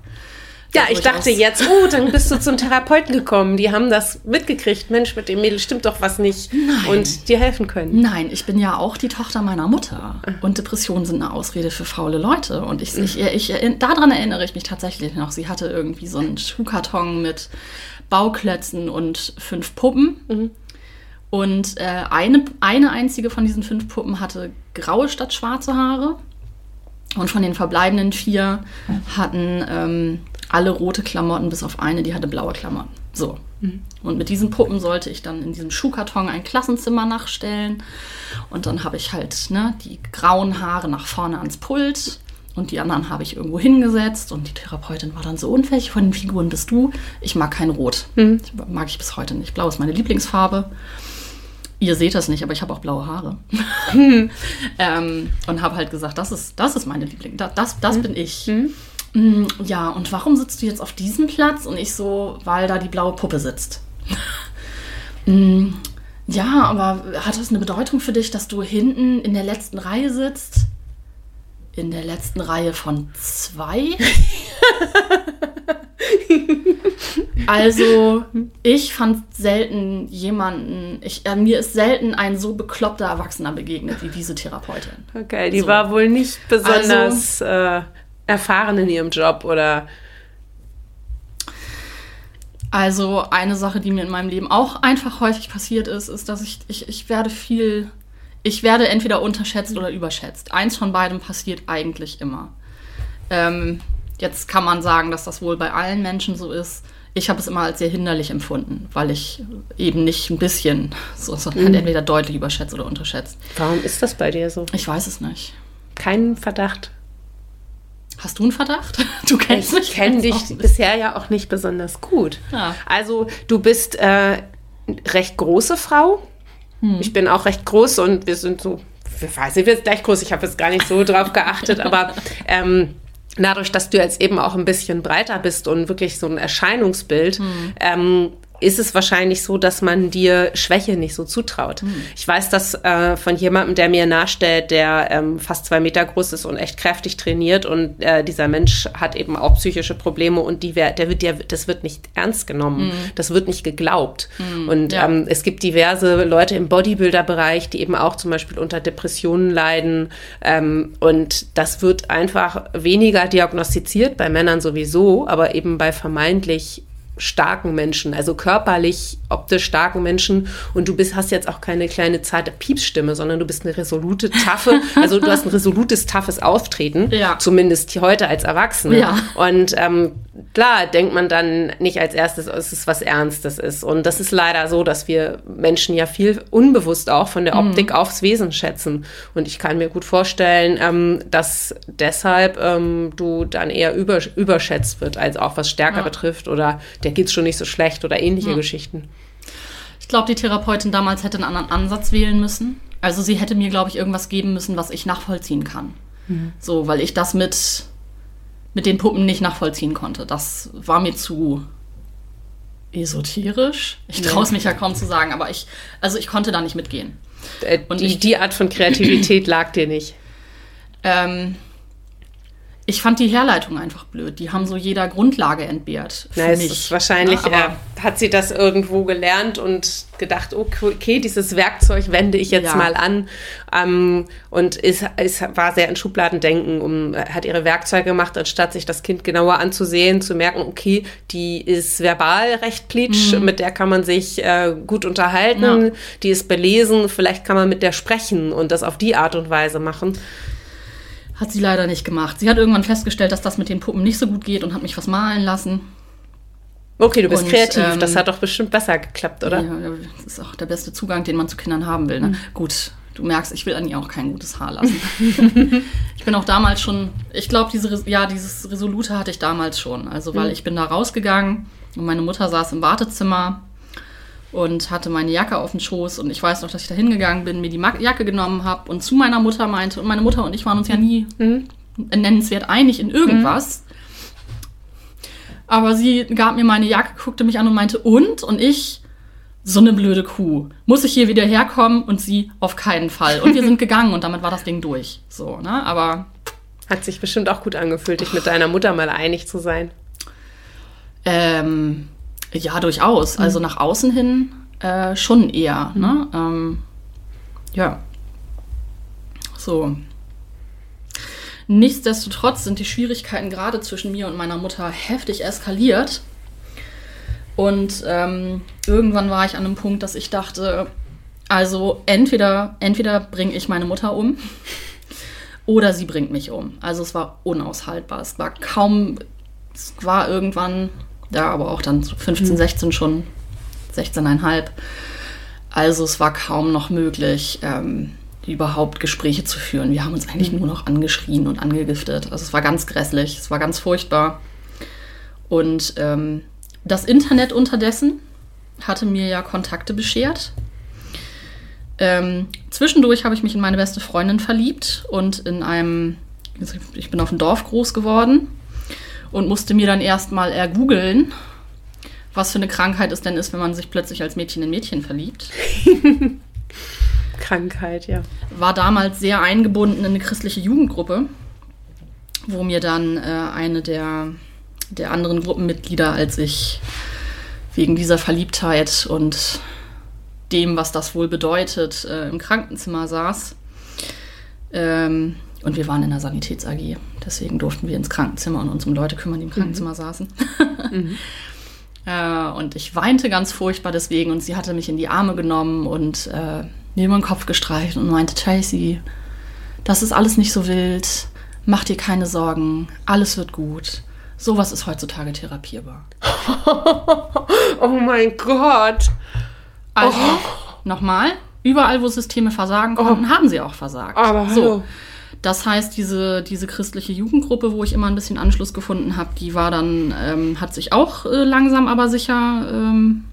ja, ich dachte jetzt, oh, dann bist du zum Therapeuten gekommen. Die haben das mitgekriegt. Mensch, mit dem Mädel stimmt doch was nicht. Nein. Und dir helfen können. Nein, ich bin ja auch die Tochter meiner Mutter. Und Depressionen sind eine Ausrede für faule Leute. Und ich, ich, ich, daran erinnere ich mich tatsächlich noch. Sie hatte irgendwie so einen Schuhkarton mit Bauklötzen und fünf Puppen. Mhm. Und äh, eine, eine einzige von diesen fünf Puppen hatte graue statt schwarze Haare. Und von den verbleibenden vier hatten ähm, alle rote Klamotten, bis auf eine, die hatte blaue Klamotten. So. Mhm. Und mit diesen Puppen sollte ich dann in diesem Schuhkarton ein Klassenzimmer nachstellen. Und dann habe ich halt ne, die grauen Haare nach vorne ans Pult. Und die anderen habe ich irgendwo hingesetzt. Und die Therapeutin war dann so, und welche von den Figuren bist du? Ich mag kein Rot. Mhm. mag ich bis heute nicht. Blau ist meine Lieblingsfarbe. Ihr seht das nicht, aber ich habe auch blaue Haare. <laughs> ähm, und habe halt gesagt, das ist, das ist meine Liebling. Das, das, das mhm. bin ich. Mm, ja, und warum sitzt du jetzt auf diesem Platz? Und ich so, weil da die blaue Puppe sitzt. <laughs> Mm, ja, aber hat das eine Bedeutung für dich, dass du hinten in der letzten Reihe sitzt? In der letzten Reihe von zwei? <laughs> also, ich fand selten jemanden, ich, äh, mir ist selten ein so bekloppter Erwachsener begegnet wie diese Therapeutin. Okay, die so. war wohl nicht besonders also, äh, erfahren in ihrem Job oder? Also eine Sache, die mir in meinem Leben auch einfach häufig passiert ist, ist, dass ich, ich, ich werde viel, ich werde entweder unterschätzt oder überschätzt. Eins von beidem passiert eigentlich immer. Ähm, jetzt kann man sagen, dass das wohl bei allen Menschen so ist. Ich habe es immer als sehr hinderlich empfunden, weil ich eben nicht ein bisschen, so, sondern mhm. entweder deutlich überschätzt oder unterschätzt. Warum ist das bei dir so? Ich weiß es nicht. Kein Verdacht. Hast du einen Verdacht? <laughs> Du kennst mich. Ich kenne dich bisher ja auch nicht besonders gut. Ja. Also du bist äh, recht große Frau. Hm. Ich bin auch recht groß und wir sind so, ich weiß nicht, wir sind gleich groß. Ich habe jetzt gar nicht so drauf geachtet, aber <laughs> ähm, dadurch, dass du jetzt eben auch ein bisschen breiter bist und wirklich so ein Erscheinungsbild, hm. ähm, ist es wahrscheinlich so, dass man dir Schwäche nicht so zutraut. Mhm. Ich weiß das äh, von jemandem, der mir nachstellt, der ähm, fast zwei Meter groß ist und echt kräftig trainiert und äh, dieser Mensch hat eben auch psychische Probleme und die der wird, der, das wird nicht ernst genommen, mhm. das wird nicht geglaubt. Mhm. Und ja. ähm, es gibt diverse Leute im Bodybuilder-Bereich, die eben auch zum Beispiel unter Depressionen leiden ähm, und das wird einfach weniger diagnostiziert, bei Männern sowieso, aber eben bei vermeintlich starken Menschen, also körperlich, optisch starken Menschen. Und du bist, hast jetzt auch keine kleine zarte Piepsstimme, sondern du bist eine resolute, taffe, <laughs> also du hast ein resolutes, taffes Auftreten, ja. zumindest heute als Erwachsene. Ja. Und ähm, klar denkt man dann nicht als erstes, dass es was Ernstes ist. Und das ist leider so, dass wir Menschen ja viel unbewusst auch von der Optik mhm. aufs Wesen schätzen. Und ich kann mir gut vorstellen, ähm, dass deshalb ähm, du dann eher über, überschätzt wird, als auch was Stärker ja. betrifft oder der geht's schon nicht so schlecht oder ähnliche ja. Geschichten. Ich glaube, die Therapeutin damals hätte einen anderen Ansatz wählen müssen. Also sie hätte mir, glaube ich, irgendwas geben müssen, was ich nachvollziehen kann. Mhm. So, weil ich das mit mit den Puppen nicht nachvollziehen konnte. Das war mir zu esoterisch. Ich traue es mich ja kaum zu sagen, aber ich, also ich konnte da nicht mitgehen. Äh, Und die, ich, die Art von Kreativität lag dir nicht. Ähm, ich fand die Herleitung einfach blöd. Die haben so jeder Grundlage entbehrt. Für Na, mich. Ist wahrscheinlich ja, äh, hat sie das irgendwo gelernt und gedacht, okay, dieses Werkzeug wende ich jetzt ja. mal an. Ähm, und ist, ist, war sehr in Schubladendenken, um, hat ihre Werkzeuge gemacht, anstatt sich das Kind genauer anzusehen, zu merken, okay, die ist verbal recht plitsch, mhm. mit der kann man sich äh, gut unterhalten, ja. die ist belesen, vielleicht kann man mit der sprechen und das auf die Art und Weise machen. Hat sie leider nicht gemacht. Sie hat irgendwann festgestellt, dass das mit den Puppen nicht so gut geht und hat mich was malen lassen. Okay, du bist und, kreativ. Ähm, das hat doch bestimmt besser geklappt, oder? Ja, das ist auch der beste Zugang, den man zu Kindern haben will. Ne? Mhm. Gut, du merkst, ich will an ihr auch kein gutes Haar lassen. <laughs> ich bin auch damals schon, ich glaube, diese, ja, dieses Resolute hatte ich damals schon. Also, weil mhm. ich bin da rausgegangen und meine Mutter saß im Wartezimmer und hatte meine Jacke auf dem Schoß und ich weiß noch, dass ich da hingegangen bin, mir die Jacke genommen habe und zu meiner Mutter meinte, und meine Mutter und ich waren uns ja nie mhm. nennenswert einig in irgendwas. Mhm. Aber sie gab mir meine Jacke, guckte mich an und meinte, und? Und ich, so eine blöde Kuh. Muss ich hier wieder herkommen? Und sie, auf keinen Fall. Und wir sind <laughs> gegangen und damit war das Ding durch. So, ne? Aber. Hat sich bestimmt auch gut angefühlt, dich mit deiner Mutter mal einig zu sein. Ähm, ja, durchaus. Mhm. Also nach außen hin äh, schon eher. Mhm. Ne? Ähm, ja. So. Nichtsdestotrotz sind die Schwierigkeiten gerade zwischen mir und meiner Mutter heftig eskaliert. Und ähm, irgendwann war ich an einem Punkt, dass ich dachte, also entweder, entweder bringe ich meine Mutter um <laughs> oder sie bringt mich um. Also es war unaushaltbar. Es war kaum, es war irgendwann ja, aber auch dann 15, 16 mhm. schon, 16,5. Also es war kaum noch möglich, ähm, überhaupt Gespräche zu führen. Wir haben uns eigentlich mhm. nur noch angeschrien und angegiftet. Also es war ganz grässlich, es war ganz furchtbar. Und ähm, das Internet unterdessen hatte mir ja Kontakte beschert. Ähm, zwischendurch habe ich mich in meine beste Freundin verliebt und in einem, ich bin auf dem Dorf groß geworden und musste mir dann erstmal ergoogeln, was für eine Krankheit es denn ist, wenn man sich plötzlich als Mädchen in Mädchen verliebt. <laughs> Krankheit, ja. War damals sehr eingebunden in eine christliche Jugendgruppe, wo mir dann äh, eine der, der anderen Gruppenmitglieder, als ich wegen dieser Verliebtheit und dem, was das wohl bedeutet, äh, im Krankenzimmer saß. Ähm, und wir waren in der Sanitäts-AG. Deswegen durften wir ins Krankenzimmer und uns um Leute kümmern, die im Krankenzimmer mhm. saßen. mhm. <laughs> äh, und ich weinte ganz furchtbar deswegen. Und sie hatte mich in die Arme genommen und äh, mir über den Kopf gestreicht und meinte, Tracy, das ist alles nicht so wild. Mach dir keine Sorgen. Alles wird gut. Sowas ist heutzutage therapierbar. <laughs> oh mein Gott. Also, oh. nochmal, überall, wo Systeme versagen konnten, oh. haben sie auch versagt. Aber hallo. So. Das heißt, diese, diese christliche Jugendgruppe, wo ich immer ein bisschen Anschluss gefunden habe, die war dann, ähm, hat sich auch äh, langsam aber sicher ähm,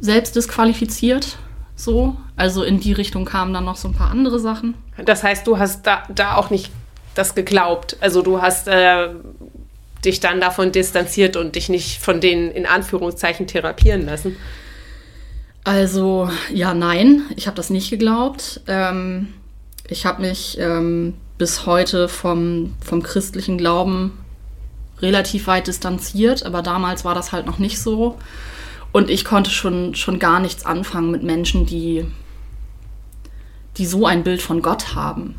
selbst disqualifiziert. So. Also in die Richtung kamen dann noch so ein paar andere Sachen. Das heißt, du hast da, da auch nicht das geglaubt. Also du hast äh, dich dann davon distanziert und dich nicht von denen in Anführungszeichen therapieren lassen? Also ja, nein, ich habe das nicht geglaubt. Ähm, ich habe mich ähm, bis heute vom, vom christlichen Glauben relativ weit distanziert, aber damals war das halt noch nicht so. Und ich konnte schon, schon gar nichts anfangen mit Menschen, die, die so ein Bild von Gott haben.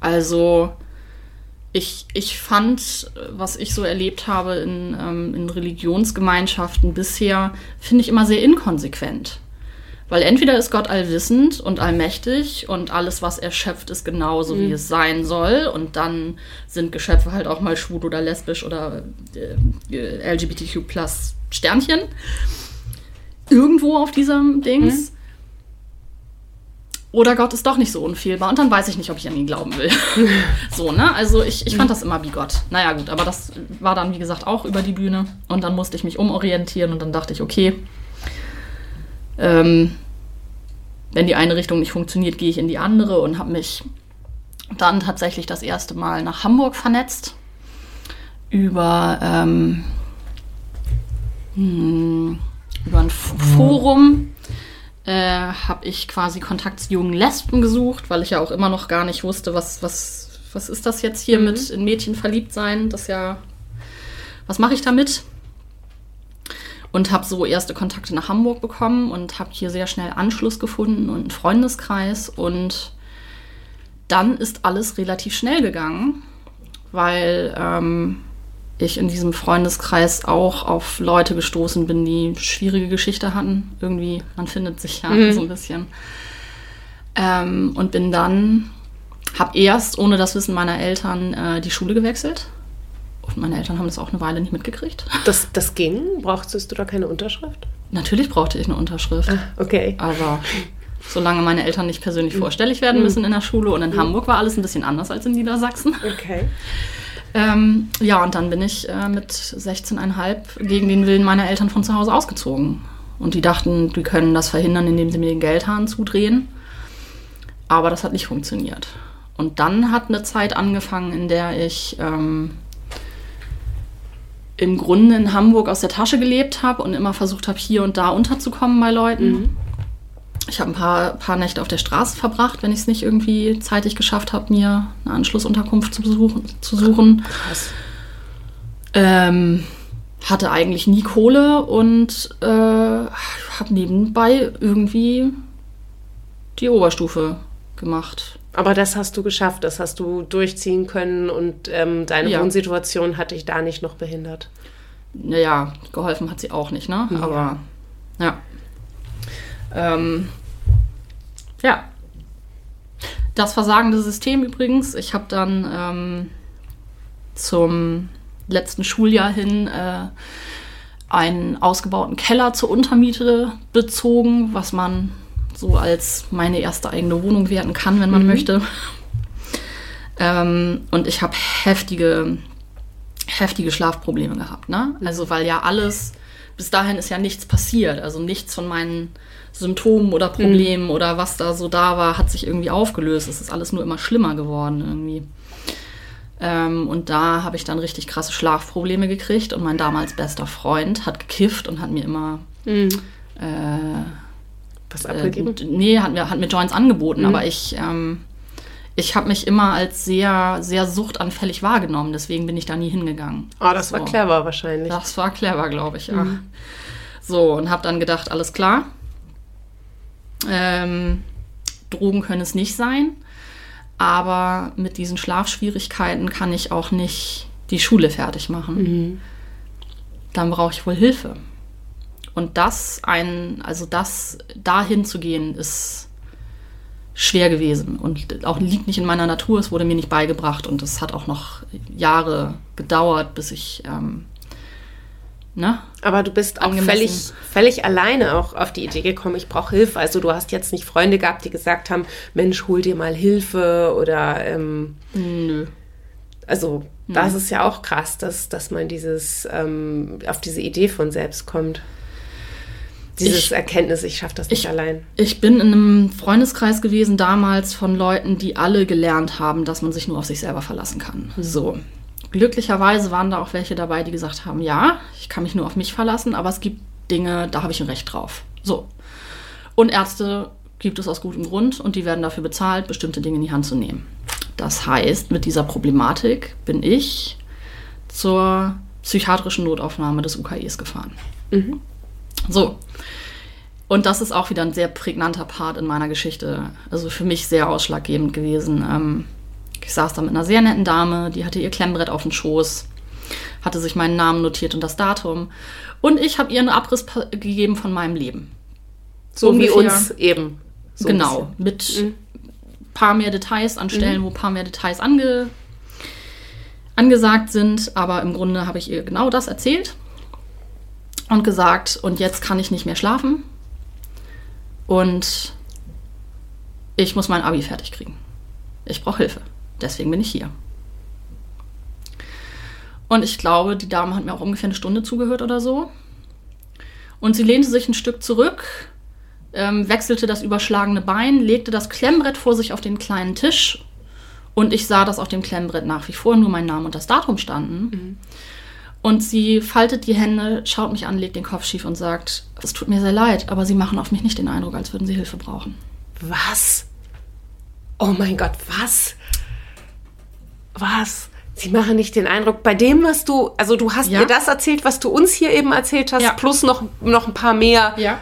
Also ich, ich fand, was ich so erlebt habe in, ähm, in Religionsgemeinschaften bisher, finde ich immer sehr inkonsequent. Weil entweder ist Gott allwissend und allmächtig und alles, was er schöpft, ist genauso, mhm. wie es sein soll. Und dann sind Geschöpfe halt auch mal schwul oder lesbisch oder äh, LGBTQ plus Sternchen. Irgendwo auf diesem Dings. Mhm. Oder Gott ist doch nicht so unfehlbar und dann weiß ich nicht, ob ich an ihn glauben will. <laughs> so, ne? Also ich, ich fand das immer wie Gott. Naja, gut, aber das war dann, wie gesagt, auch über die Bühne. Und dann musste ich mich umorientieren und dann dachte ich, okay, ähm, wenn die eine Richtung nicht funktioniert, gehe ich in die andere und habe mich dann tatsächlich das erste Mal nach Hamburg vernetzt über, ähm, hm, über ein Forum äh, habe ich quasi Kontakt zu jungen Lesben gesucht, weil ich ja auch immer noch gar nicht wusste, was, was, was ist das jetzt hier mhm. mit in Mädchen verliebt sein? Das ja, was mache ich damit? Und habe so erste Kontakte nach Hamburg bekommen und habe hier sehr schnell Anschluss gefunden und einen Freundeskreis. Und dann ist alles relativ schnell gegangen, weil ähm, ich in diesem Freundeskreis auch auf Leute gestoßen bin, die schwierige Geschichte hatten. Irgendwie, man findet sich ja mhm. so ein bisschen. Ähm, und bin dann, habe erst ohne das Wissen meiner Eltern äh, die Schule gewechselt. Und meine Eltern haben das auch eine Weile nicht mitgekriegt. <laughs> Das, das ging? Brauchtest du da keine Unterschrift? Natürlich brauchte ich eine Unterschrift. Ah, okay. Aber solange meine Eltern nicht persönlich mhm. vorstellig werden mhm. müssen in der Schule. Und in mhm. Hamburg war alles ein bisschen anders als in Niedersachsen. Okay. <laughs> Ähm, ja, und dann bin ich äh, mit 16,5 gegen den Willen meiner Eltern von zu Hause ausgezogen. Und die dachten, die können das verhindern, indem sie mir den Geldhahn zudrehen. Aber das hat nicht funktioniert. Und dann hat eine Zeit angefangen, in der ich ähm, im Grunde in Hamburg aus der Tasche gelebt habe und immer versucht habe, hier und da unterzukommen bei Leuten. Mhm. Ich habe ein paar, paar Nächte auf der Straße verbracht, wenn ich es nicht irgendwie zeitig geschafft habe, mir eine Anschlussunterkunft zu, besuchen, zu suchen. Krass. Ähm, hatte eigentlich nie Kohle und äh, habe nebenbei irgendwie die Oberstufe gemacht. Aber das hast du geschafft, das hast du durchziehen können und ähm, deine ja. Wohnsituation hat dich da nicht noch behindert. Naja, geholfen hat sie auch nicht, ne? Ja. Aber ja. Ähm, ja. Das versagende System übrigens. Ich habe dann ähm, zum letzten Schuljahr hin äh, einen ausgebauten Keller zur Untermiete bezogen, was man so als meine erste eigene Wohnung werten kann, wenn man mhm. möchte. Ähm, und ich habe heftige, heftige Schlafprobleme gehabt. Ne? Also weil ja alles, bis dahin ist ja nichts passiert. Also nichts von meinen Symptomen oder Problemen mhm. oder was da so da war, hat sich irgendwie aufgelöst. Es ist alles nur immer schlimmer geworden irgendwie. Ähm, und da habe ich dann richtig krasse Schlafprobleme gekriegt und mein damals bester Freund hat gekifft und hat mir immer mhm. äh, was abgegeben? Äh, nee, hat mir, hat mir Joints angeboten, mhm. aber ich, ähm, ich habe mich immer als sehr, sehr suchtanfällig wahrgenommen, deswegen bin ich da nie hingegangen. Oh, das so. war clever wahrscheinlich. Das war clever, glaube ich, ja. Mhm. So, und habe dann gedacht, alles klar, ähm, Drogen können es nicht sein, aber mit diesen Schlafschwierigkeiten kann ich auch nicht die Schule fertig machen. Mhm. Dann brauche ich wohl Hilfe. Und das ein, also das dahin zu gehen, ist schwer gewesen und auch liegt nicht in meiner Natur. Es wurde mir nicht beigebracht und es hat auch noch Jahre gedauert, bis ich ähm, Ne? Aber du bist auch völlig, völlig alleine auch auf die Idee gekommen, ich brauche Hilfe. Also du hast jetzt nicht Freunde gehabt, die gesagt haben, Mensch, hol dir mal Hilfe oder ähm, Nö. Also das Nö. ist ja auch krass, dass, dass man dieses ähm, auf diese Idee von selbst kommt. Dieses ich, Erkenntnis, ich schaffe das nicht ich, allein. Ich bin in einem Freundeskreis gewesen damals von Leuten, die alle gelernt haben, dass man sich nur auf sich selber verlassen kann. So glücklicherweise waren da auch welche dabei, die gesagt haben, ja, ich kann mich nur auf mich verlassen, aber es gibt Dinge, da habe ich ein Recht drauf. So. Und Ärzte gibt es aus gutem Grund und die werden dafür bezahlt, bestimmte Dinge in die Hand zu nehmen. Das heißt, mit dieser Problematik bin ich zur psychiatrischen Notaufnahme des UKEs gefahren. Mhm. So. Und das ist auch wieder ein sehr prägnanter Part in meiner Geschichte. Also für mich sehr ausschlaggebend gewesen. Ähm, ich saß da mit einer sehr netten Dame, die hatte ihr Klemmbrett auf dem Schoß, hatte sich meinen Namen notiert und das Datum. Und ich habe ihr einen Abriss gegeben von meinem Leben. So Ungefähr, wie uns eben. So genau, mit mhm. paar mehr Details an Stellen, mhm. wo paar mehr Details ange, angesagt sind. Aber im Grunde habe ich ihr genau das erzählt und gesagt, und jetzt kann ich nicht mehr schlafen. Und ich muss mein Abi fertig kriegen. Ich brauche Hilfe. Deswegen bin ich hier. Und ich glaube, die Dame hat mir auch ungefähr eine Stunde zugehört oder so. Und sie lehnte sich ein Stück zurück, ähm, wechselte das überschlagene Bein, legte das Klemmbrett vor sich auf den kleinen Tisch. Und ich sah, dass auf dem Klemmbrett nach wie vor nur mein Name und das Datum standen. Mhm. Und sie faltet die Hände, schaut mich an, legt den Kopf schief und sagt, es tut mir sehr leid, aber Sie machen auf mich nicht den Eindruck, als würden Sie Hilfe brauchen. Was? Oh mein Gott, was? Was? Sie machen nicht den Eindruck, bei dem, was du, also du hast ja. mir das erzählt, was du uns hier eben erzählt hast, ja. plus noch, noch ein paar mehr. Ja.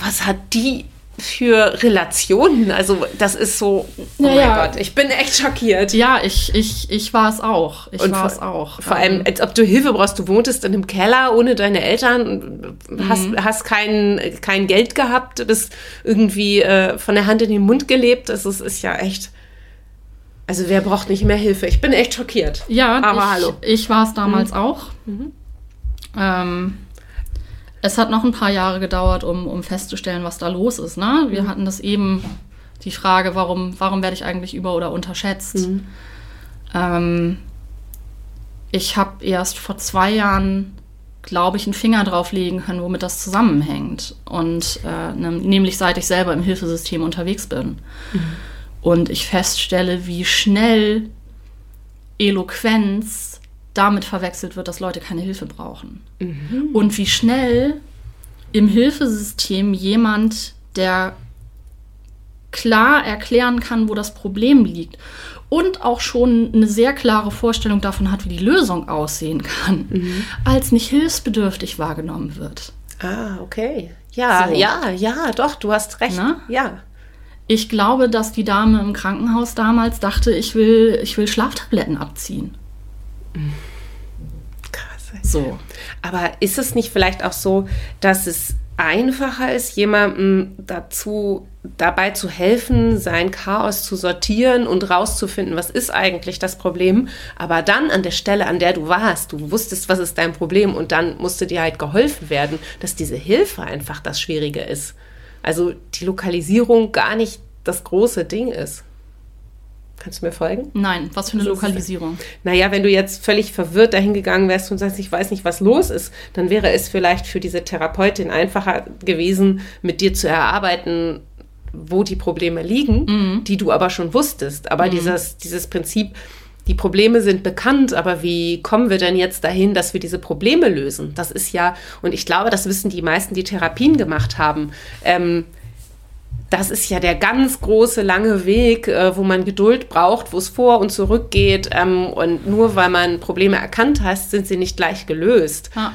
Was hat die für Relationen? Also das ist so, oh ja, mein Gott, ich bin echt schockiert. Ja, ich, ich, ich war es auch. Ich war es auch. Vor allem, ähm, als ob du Hilfe brauchst. Du wohntest in einem Keller ohne deine Eltern, hast, mhm. hast kein, kein Geld gehabt, bist irgendwie äh, von der Hand in den Mund gelebt. Das ist, ist ja echt also wer braucht nicht mehr Hilfe? Ich bin echt schockiert. Ja, aber ich, hallo. Ich war es damals mhm. auch. Mhm. Ähm, es hat noch ein paar Jahre gedauert, um, um festzustellen, was da los ist. Ne? Wir mhm. hatten das eben, die Frage, warum, warum werde ich eigentlich über- oder unterschätzt? Mhm. Ähm, ich habe erst vor zwei Jahren, glaube ich, einen Finger drauflegen können, womit das zusammenhängt. Und äh, ne, nämlich seit ich selber im Hilfesystem unterwegs bin. Mhm und ich feststelle, wie schnell Eloquenz damit verwechselt wird, dass Leute keine Hilfe brauchen. Mhm. Und wie schnell im Hilfesystem jemand, der klar erklären kann, wo das Problem liegt und auch schon eine sehr klare Vorstellung davon hat, wie die Lösung aussehen kann, mhm. als nicht hilfsbedürftig wahrgenommen wird. Ah, okay. Ja, so. ja, ja, doch, du hast recht. Na? Ja. Ich glaube, dass die Dame im Krankenhaus damals dachte, ich will, ich will Schlaftabletten abziehen. Krass. So. Aber ist es nicht vielleicht auch so, dass es einfacher ist, jemandem dazu dabei zu helfen, sein Chaos zu sortieren und rauszufinden, was ist eigentlich das Problem, aber dann an der Stelle, an der du warst, du wusstest, was ist dein Problem und dann musste dir halt geholfen werden, dass diese Hilfe einfach das Schwierige ist. Also die Lokalisierung gar nicht das große Ding ist. Kannst du mir folgen? Nein, was für eine Lokalisierung? Naja, wenn du jetzt völlig verwirrt dahingegangen wärst und sagst, ich weiß nicht, was los ist, dann wäre es vielleicht für diese Therapeutin einfacher gewesen, mit dir zu erarbeiten, wo die Probleme liegen, mhm. die du aber schon wusstest. Aber mhm. dieses, dieses Prinzip, die Probleme sind bekannt, aber wie kommen wir denn jetzt dahin, dass wir diese Probleme lösen? Das ist ja, und ich glaube, das wissen die meisten, die Therapien gemacht haben. Ähm, das ist ja der ganz große, lange Weg, äh, wo man Geduld braucht, wo es vor und zurück geht. Ähm, und nur weil man Probleme erkannt hat, sind sie nicht gleich gelöst. Ja.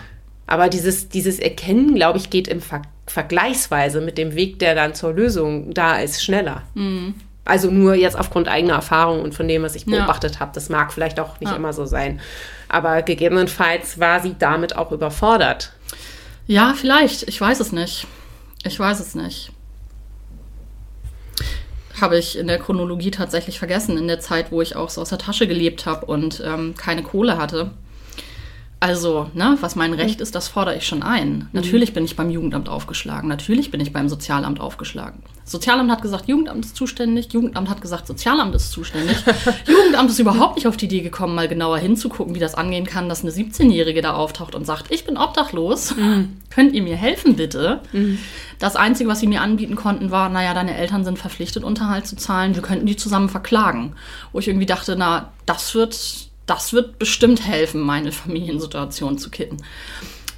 Aber dieses, dieses Erkennen, glaube ich, geht im Ver Vergleichsweise mit dem Weg, der dann zur Lösung da ist, schneller. Mhm. Also nur jetzt aufgrund eigener Erfahrung und von dem, was ich beobachtet ja. habe. Das mag vielleicht auch nicht ja. immer so sein. Aber gegebenenfalls war sie damit auch überfordert. Ja, vielleicht. Ich weiß es nicht. Ich weiß es nicht. Habe ich in der Chronologie tatsächlich vergessen, in der Zeit, wo ich auch so aus der Tasche gelebt habe und ähm, keine Kohle hatte. Also, ne, was mein Recht ist, das fordere ich schon ein. Mhm. Natürlich bin ich beim Jugendamt aufgeschlagen. Natürlich bin ich beim Sozialamt aufgeschlagen. Sozialamt hat gesagt, Jugendamt ist zuständig. Jugendamt hat gesagt, Sozialamt ist zuständig. <laughs> Jugendamt ist überhaupt nicht auf die Idee gekommen, mal genauer hinzugucken, wie das angehen kann, dass eine 17-Jährige da auftaucht und sagt, ich bin obdachlos. Mhm. <laughs> Könnt ihr mir helfen, bitte? Mhm. Das Einzige, was sie mir anbieten konnten, war, naja, deine Eltern sind verpflichtet, Unterhalt zu zahlen. Wir könnten die zusammen verklagen. Wo ich irgendwie dachte, na, das wird das wird bestimmt helfen, meine Familiensituation zu kitten.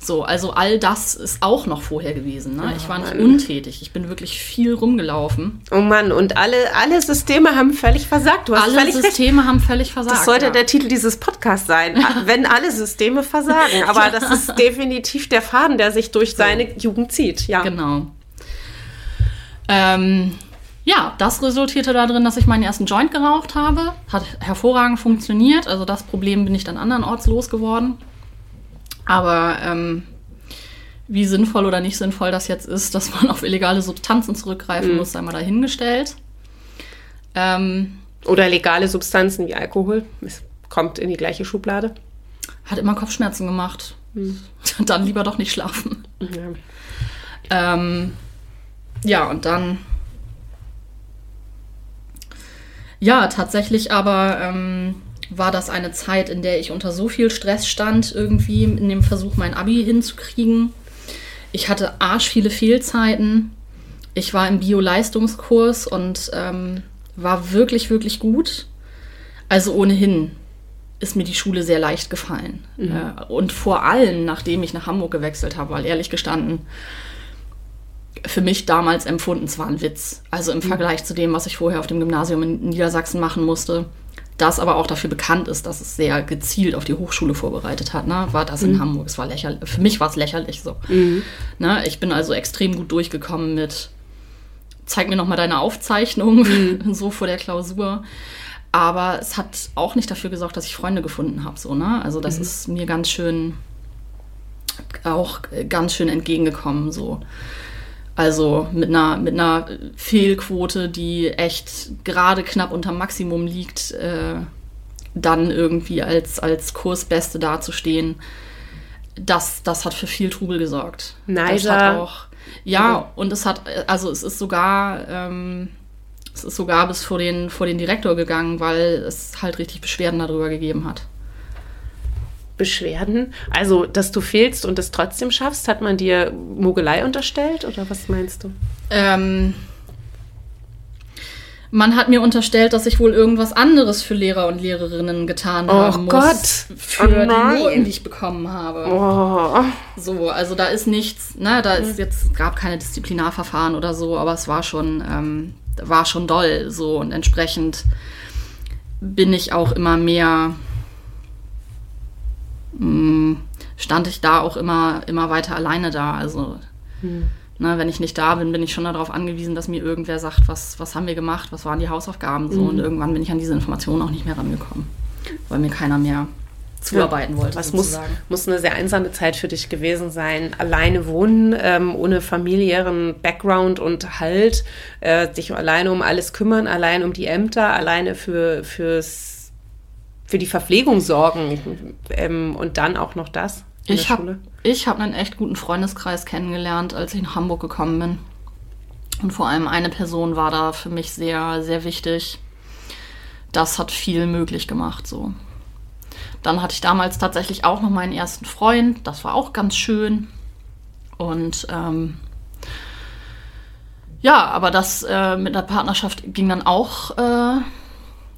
So, also all das ist auch noch vorher gewesen. Ne? ich war nicht Mann. untätig. Ich bin wirklich viel rumgelaufen. Oh Mann, und alle, alle Systeme haben völlig versagt. Du hast alle völlig Systeme recht. haben völlig versagt. Das sollte ja. der Titel dieses Podcasts sein. <laughs> wenn alle Systeme versagen. Aber das ist definitiv der Faden, der sich durch so. seine Jugend zieht. Ja. Genau. Ähm, ja, das resultierte darin, dass ich meinen ersten Joint geraucht habe. Hat hervorragend funktioniert. Also das Problem bin ich dann andernorts losgeworden. Aber ähm, wie sinnvoll oder nicht sinnvoll das jetzt ist, dass man <laughs> auf illegale Substanzen zurückgreifen mhm. muss, sei mal dahingestellt. Ähm, oder legale Substanzen wie Alkohol. Es kommt in die gleiche Schublade. Hat immer Kopfschmerzen gemacht. Mhm. <laughs> Dann lieber doch nicht schlafen. Ja, ähm, ja und dann. Ja, tatsächlich aber ähm, war das eine Zeit, in der ich unter so viel Stress stand, irgendwie in dem Versuch, mein Abi hinzukriegen. Ich hatte arsch viele Fehlzeiten. Ich war im Bio-Leistungskurs und ähm, war wirklich, wirklich gut. Also ohnehin ist mir die Schule sehr leicht gefallen. Mhm. Äh, und vor allem, nachdem ich nach Hamburg gewechselt habe, weil ehrlich gestanden, für mich damals empfunden, es war ein Witz. Also im mhm. Vergleich zu dem, was ich vorher auf dem Gymnasium in Niedersachsen machen musste das aber auch dafür bekannt ist, dass es sehr gezielt auf die Hochschule vorbereitet hat, ne? war das mhm. in Hamburg. Es war lächerlich. Für mich war es lächerlich so. Mhm. Ne? Ich bin also extrem gut durchgekommen mit, zeig mir nochmal deine Aufzeichnung, mhm. <laughs> so vor der Klausur. Aber es hat auch nicht dafür gesorgt, dass ich Freunde gefunden habe. So, ne? Also das mhm. ist mir ganz schön, auch ganz schön entgegengekommen. So. Also mit einer, mit einer Fehlquote, die echt gerade knapp unter Maximum liegt, äh, dann irgendwie als, als Kursbeste dazustehen, das, das hat für viel Trubel gesorgt. Auch, ja, und es hat, also es ist sogar, ähm, es ist sogar bis vor den, vor den Direktor gegangen, weil es halt richtig Beschwerden darüber gegeben hat. Beschwerden? Also, dass du fehlst und es trotzdem schaffst, hat man dir Mogelei unterstellt oder was meinst du? Ähm, man hat mir unterstellt, dass ich wohl irgendwas anderes für Lehrer und Lehrerinnen getan oh haben muss. Gott. Für oh die Noten, die ich bekommen habe. Oh. So, also da ist nichts, ne, da ist jetzt, gab keine Disziplinarverfahren oder so, aber es war schon, ähm, war schon doll so und entsprechend bin ich auch immer mehr stand ich da auch immer, immer weiter alleine da. Also, hm. ne, wenn ich nicht da bin, bin ich schon darauf angewiesen, dass mir irgendwer sagt, was, was haben wir gemacht, was waren die Hausaufgaben so. Mhm. Und irgendwann bin ich an diese Informationen auch nicht mehr rangekommen, weil mir keiner mehr zuarbeiten wollte. Was muss, muss eine sehr einsame Zeit für dich gewesen sein. Alleine wohnen, ähm, ohne familiären Background und Halt, äh, sich alleine um alles kümmern, allein um die Ämter, alleine für, fürs für die Verpflegung sorgen ähm, und dann auch noch das. Ich habe hab einen echt guten Freundeskreis kennengelernt, als ich nach Hamburg gekommen bin. Und vor allem eine Person war da für mich sehr, sehr wichtig. Das hat viel möglich gemacht, so. Dann hatte ich damals tatsächlich auch noch meinen ersten Freund. Das war auch ganz schön. Und ähm, ja, aber das äh, mit der Partnerschaft ging dann auch äh,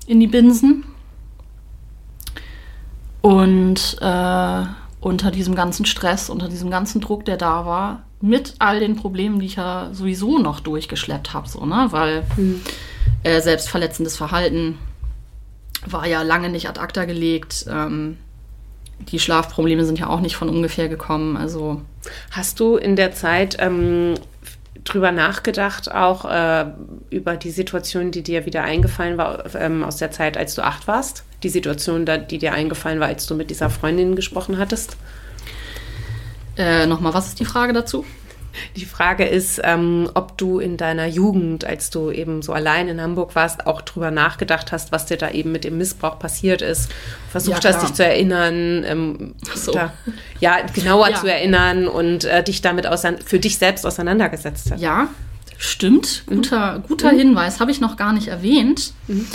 in die Binsen. Und äh, unter diesem ganzen Stress, unter diesem ganzen Druck, der da war, mit all den Problemen, die ich ja sowieso noch durchgeschleppt habe, so, ne? Weil mhm. äh, selbstverletzendes Verhalten war ja lange nicht ad acta gelegt. Ähm, die Schlafprobleme sind ja auch nicht von ungefähr gekommen. Also hast du in der Zeit ähm, drüber nachgedacht, auch äh, über die Situation, die dir wieder eingefallen war ähm, aus der Zeit, als du acht warst? Die Situation, die dir eingefallen war, als du mit dieser Freundin gesprochen hattest? Äh, Nochmal, was ist die Frage dazu? Die Frage ist, ähm, ob du in deiner Jugend, als du eben so allein in Hamburg warst, auch drüber nachgedacht hast, was dir da eben mit dem Missbrauch passiert ist. Versucht ja, hast, dich zu erinnern, ähm, so. da, ja, genauer ja. zu erinnern und äh, dich damit für dich selbst auseinandergesetzt hast. Ja, stimmt. Guter, mhm. guter mhm. Hinweis, habe ich noch gar nicht erwähnt. Mhm.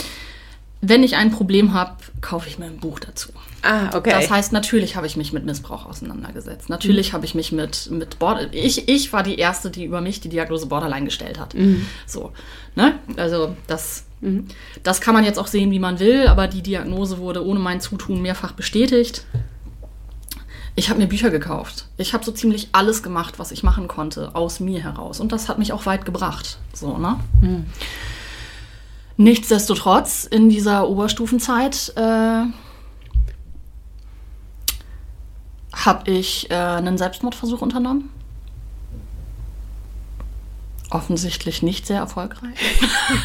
wenn ich ein Problem habe, kaufe ich mir ein Buch dazu. Ah, okay. Das heißt, natürlich habe ich mich mit Missbrauch auseinandergesetzt. Natürlich mhm. habe ich mich mit, mit Border. Ich, ich war die Erste, die über mich die Diagnose Borderline gestellt hat. Mhm. So. Ne? Also, das, mhm. das kann man jetzt auch sehen, wie man will, aber die Diagnose wurde ohne mein Zutun mehrfach bestätigt. Ich habe mir Bücher gekauft. Ich habe so ziemlich alles gemacht, was ich machen konnte, aus mir heraus. Und das hat mich auch weit gebracht. So, ne? Mhm. Nichtsdestotrotz, in dieser Oberstufenzeit äh, habe ich äh, einen Selbstmordversuch unternommen. Offensichtlich nicht sehr erfolgreich.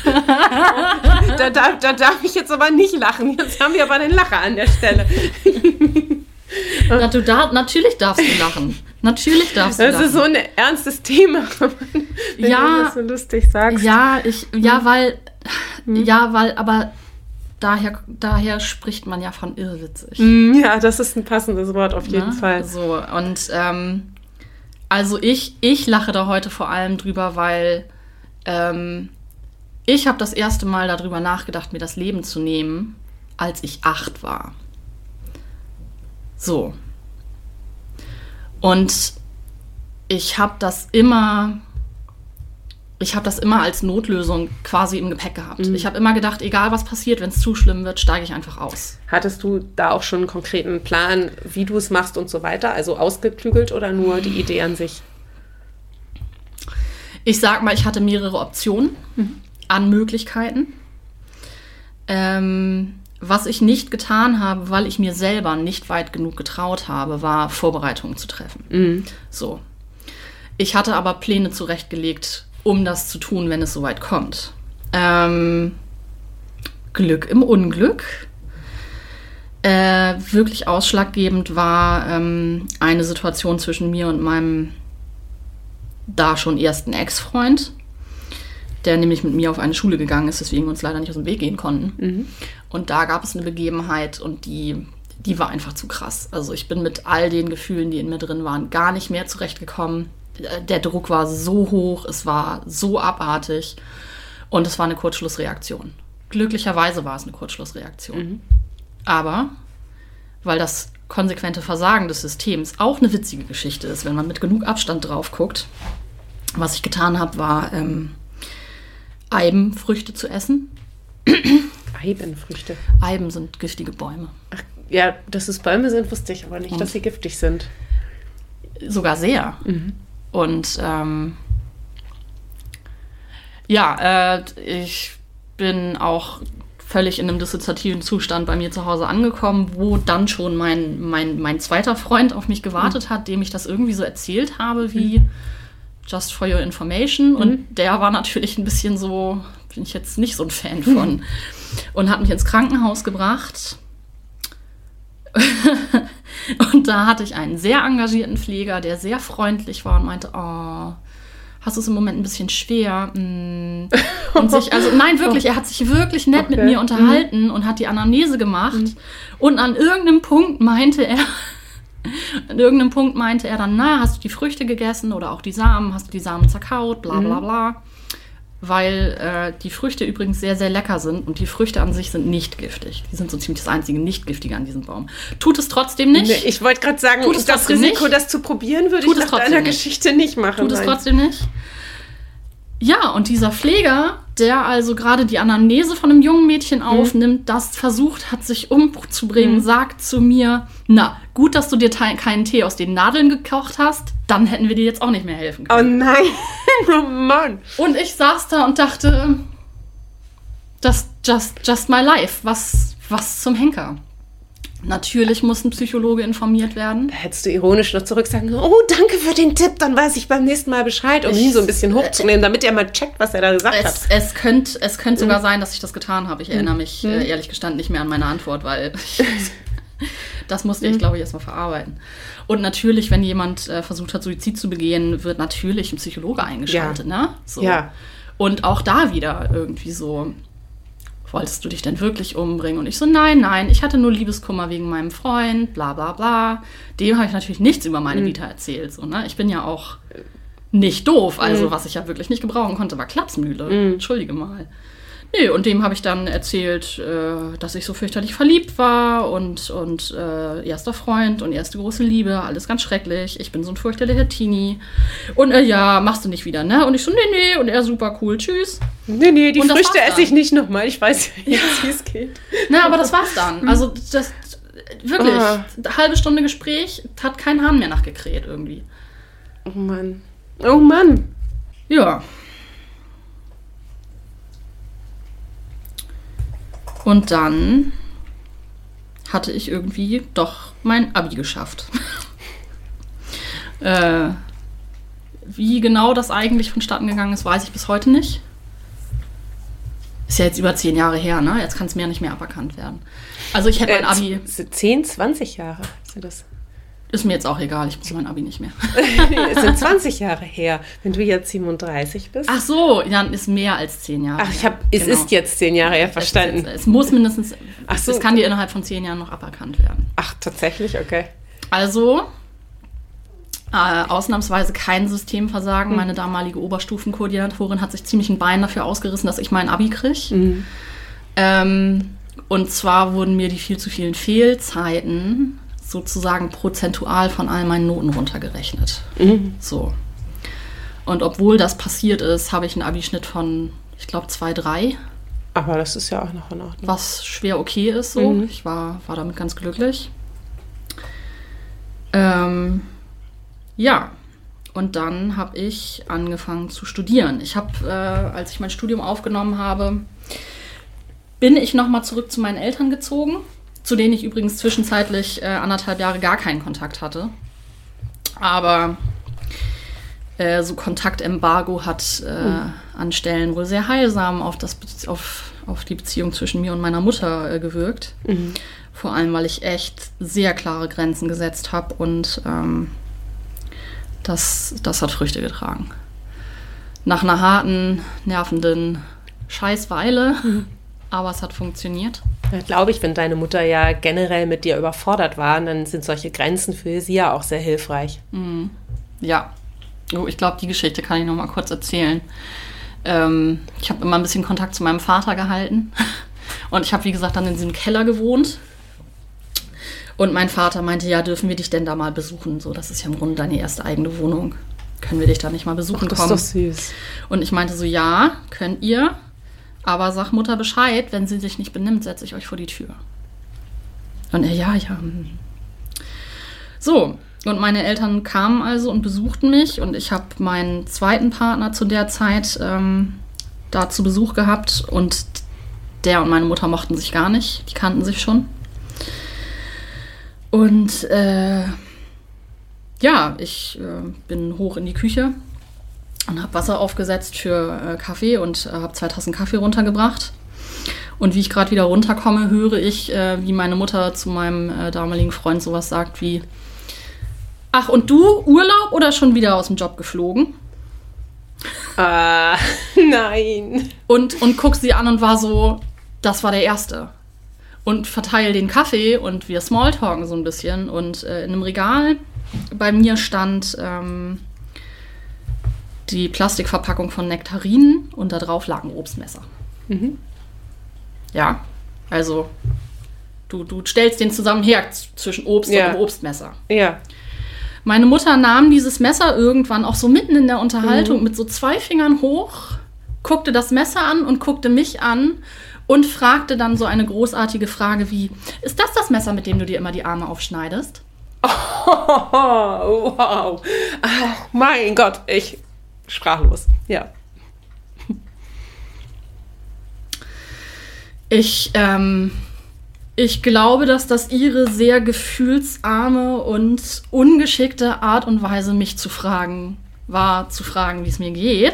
<laughs> da, darf, da darf ich jetzt aber nicht lachen. Jetzt haben wir aber einen Lacher an der Stelle. <laughs> Na, du dar natürlich darfst du lachen. Natürlich darfst du das lachen. Das ist so ein ernstes Thema, <laughs> wenn ja, du das so lustig sagst. Ja, ich, ja, hm. weil, hm. ja, weil, aber daher, daher spricht man ja von irrwitzig. Hm, ja, das ist ein passendes Wort auf jeden Na? Fall. So, und ähm, also ich, ich lache da heute vor allem drüber, weil ähm, ich habe das erste Mal darüber nachgedacht, mir das Leben zu nehmen, als ich acht war. So. Und ich habe das immer, ich habe das immer als Notlösung quasi im Gepäck gehabt. Mhm. Ich habe immer gedacht, egal was passiert, wenn es zu schlimm wird, steige ich einfach aus. Hattest du da auch schon einen konkreten Plan, wie du es machst und so weiter? Also ausgeklügelt oder nur die Idee an sich? Ich sag mal, ich hatte mehrere Optionen mhm. an Möglichkeiten. Ähm, was ich nicht getan habe, weil ich mir selber nicht weit genug getraut habe, war Vorbereitungen zu treffen. Mhm. So. Ich hatte aber Pläne zurechtgelegt, um das zu tun, wenn es soweit kommt. Ähm, Glück im Unglück. Äh, wirklich ausschlaggebend war ähm, eine Situation zwischen mir und meinem da schon ersten Ex-Freund der nämlich mit mir auf eine Schule gegangen ist, weswegen wir uns leider nicht aus dem Weg gehen konnten. Mhm. Und da gab es eine Begebenheit und die, die war einfach zu krass. Also ich bin mit all den Gefühlen, die in mir drin waren, gar nicht mehr zurechtgekommen. Der Druck war so hoch, es war so abartig und es war eine Kurzschlussreaktion. Glücklicherweise war es eine Kurzschlussreaktion. Mhm. Aber weil das konsequente Versagen des Systems auch eine witzige Geschichte ist, wenn man mit genug Abstand drauf guckt, was ich getan habe, war ähm, Eibenfrüchte zu essen. Eibenfrüchte? Eiben sind giftige Bäume. Ach, ja, dass es Bäume sind, wusste ich aber nicht, Und dass sie giftig sind. Sogar sehr. Mhm. Und ähm, ja, äh, ich bin auch völlig in einem dissoziativen Zustand bei mir zu Hause angekommen, wo dann schon mein, mein, mein zweiter Freund auf mich gewartet mhm. hat, dem ich das irgendwie so erzählt habe, wie mhm just for your information. Mhm. Und der war natürlich ein bisschen so, bin ich jetzt nicht so ein Fan von. Mhm. Und hat mich ins Krankenhaus gebracht. <laughs> <laughs> und da hatte ich einen sehr engagierten Pfleger, der sehr freundlich war und meinte, oh, hast du es im Moment ein bisschen schwer? Mm. Und sich, also nein, wirklich, er hat sich wirklich nett okay. mit mir unterhalten mhm. und hat die Anamnese gemacht. Mhm. Und an irgendeinem Punkt meinte er, <laughs> an irgendeinem Punkt meinte er dann, na, hast du die Früchte gegessen oder auch die Samen, hast du die Samen zerkaut, bla bla mhm. bla. Weil äh, die Früchte übrigens sehr, sehr lecker sind und die Früchte an sich sind nicht giftig. Die sind so ziemlich das einzige Nicht-Giftige an diesem Baum. Tut es trotzdem nicht. Nee, ich wollte gerade sagen, Tut es das Risiko, nicht. das zu probieren, würde Tut ich nach deiner nicht. Geschichte nicht machen. Tut es trotzdem nicht. Ja, und dieser Pfleger, der also gerade die Anamnese von einem jungen Mädchen mhm. aufnimmt, mhm. das versucht hat, sich umzubringen, mhm. sagt zu mir, na, gut, dass du dir keinen Tee aus den Nadeln gekocht hast, dann hätten wir dir jetzt auch nicht mehr helfen können. Oh nein, <laughs> oh Mann. Und ich saß da und dachte, das just, just my life, was, was zum Henker. Natürlich muss ein Psychologe informiert werden. Hättest du ironisch noch zurück sagen, oh, danke für den Tipp, dann weiß ich beim nächsten Mal Bescheid, um ich, ihn so ein bisschen hochzunehmen, damit er mal checkt, was er da gesagt es, hat. Es könnte es könnt sogar mhm. sein, dass ich das getan habe. Ich erinnere mich mhm. äh, ehrlich gestanden nicht mehr an meine Antwort, weil <laughs> <laughs> das musste ich, mhm. glaube ich, erstmal verarbeiten. Und natürlich, wenn jemand äh, versucht hat, Suizid zu begehen, wird natürlich ein Psychologe eingeschaltet. Ja. Ne? So. ja. Und auch da wieder irgendwie so wolltest du dich denn wirklich umbringen? Und ich so, nein, nein, ich hatte nur Liebeskummer wegen meinem Freund, bla bla bla. Dem habe ich natürlich nichts über meine mhm. Vita erzählt. So, ne? Ich bin ja auch nicht doof. Also, mhm. was ich ja wirklich nicht gebrauchen konnte, war Klapsmühle. Mhm. Entschuldige mal. Nee, und dem habe ich dann erzählt, äh, dass ich so fürchterlich verliebt war und, und äh, erster Freund und erste große Liebe, alles ganz schrecklich. Ich bin so ein fürchterlicher Teenie. Und äh, ja, machst du nicht wieder, ne? Und ich so, nee, nee. Und er super cool, tschüss. Nee, nee, die Früchte esse ich nicht nochmal. Ich weiß ja jetzt, wie es geht. Na, aber das war's dann. Also, das, wirklich, ah. halbe Stunde Gespräch, hat kein Hahn mehr nachgekräht irgendwie. Oh Mann. Oh Mann. Ja. Und dann hatte ich irgendwie doch mein Abi geschafft. <laughs> äh, wie genau das eigentlich vonstatten gegangen ist, weiß ich bis heute nicht. Ist ja jetzt über zehn Jahre her, ne? Jetzt kann es mir nicht mehr aberkannt werden. Also ich hätte mein äh, Abi. 10, 20 Jahre ist das. Ist mir jetzt auch egal, ich brauche mein Abi nicht mehr. <laughs> es sind 20 Jahre her, wenn du jetzt 37 bist. Ach so, ja, ist mehr als 10 Jahre. Ach, ich habe, es genau. ist jetzt 10 Jahre her, verstanden. Es, es, muss mindestens, Ach so. es kann dir innerhalb von 10 Jahren noch aberkannt werden. Ach, tatsächlich, okay. Also, äh, ausnahmsweise kein Systemversagen. Hm. Meine damalige Oberstufenkoordinatorin hat sich ziemlich ein Bein dafür ausgerissen, dass ich mein Abi kriege. Mhm. Ähm, und zwar wurden mir die viel zu vielen Fehlzeiten sozusagen prozentual von all meinen Noten runtergerechnet. Mhm. So. Und obwohl das passiert ist, habe ich einen Abischnitt von, ich glaube, 2,3. Aber das ist ja auch noch in Ordnung. Was schwer okay ist so. Mhm. Ich war, war damit ganz glücklich. Ähm, ja, und dann habe ich angefangen zu studieren. Ich habe, äh, als ich mein Studium aufgenommen habe, bin ich nochmal zurück zu meinen Eltern gezogen zu denen ich übrigens zwischenzeitlich äh, anderthalb Jahre gar keinen Kontakt hatte. Aber äh, so Kontaktembargo hat äh, mhm. an Stellen wohl sehr heilsam auf, das, auf, auf die Beziehung zwischen mir und meiner Mutter äh, gewirkt. Mhm. Vor allem, weil ich echt sehr klare Grenzen gesetzt habe und ähm, das, das hat Früchte getragen. Nach einer harten, nervenden Scheißweile, mhm. aber es hat funktioniert. Glaube ich, wenn deine Mutter ja generell mit dir überfordert war, dann sind solche Grenzen für sie ja auch sehr hilfreich. Mhm. Ja. Oh, ich glaube, die Geschichte kann ich noch mal kurz erzählen. Ähm, ich habe immer ein bisschen Kontakt zu meinem Vater gehalten. <laughs> Und ich habe, wie gesagt, dann in diesem Keller gewohnt. Und mein Vater meinte, ja, dürfen wir dich denn da mal besuchen? So, das ist ja im Grunde deine erste eigene Wohnung. Können wir dich da nicht mal besuchen Ach, das kommen? ist doch süß. Und ich meinte so, ja, könnt ihr. Aber sag Mutter Bescheid, wenn sie sich nicht benimmt, setze ich euch vor die Tür. Und er, ja, ja. Hm. So, und meine Eltern kamen also und besuchten mich und ich habe meinen zweiten Partner zu der Zeit ähm, da zu Besuch gehabt und der und meine Mutter mochten sich gar nicht, die kannten sich schon. Und äh, ja, ich äh, bin hoch in die Küche und habe Wasser aufgesetzt für äh, Kaffee und äh, habe zwei Tassen Kaffee runtergebracht. Und wie ich gerade wieder runterkomme, höre ich, äh, wie meine Mutter zu meinem äh, damaligen Freund sowas sagt wie, ach und du, Urlaub oder schon wieder aus dem Job geflogen? Ah, <laughs> nein. Und, und guck sie an und war so, das war der Erste. Und verteile den Kaffee und wir smalltalken so ein bisschen. Und äh, in einem Regal bei mir stand... Ähm, die Plastikverpackung von Nektarinen und da drauf lag ein Obstmesser. Mhm. Ja, also du, du stellst den Zusammenhang zwischen Obst ja. und Obstmesser. Ja. Meine Mutter nahm dieses Messer irgendwann auch so mitten in der Unterhaltung mhm. mit so zwei Fingern hoch, guckte das Messer an und guckte mich an und fragte dann so eine großartige Frage wie: Ist das das Messer, mit dem du dir immer die Arme aufschneidest? <laughs> Oh, wow. Oh, mein Gott, ich sprachlos. Ja. Ich, ähm, ich glaube, dass das ihre sehr gefühlsarme und ungeschickte Art und Weise, mich zu fragen, war, zu fragen, wie es mir geht.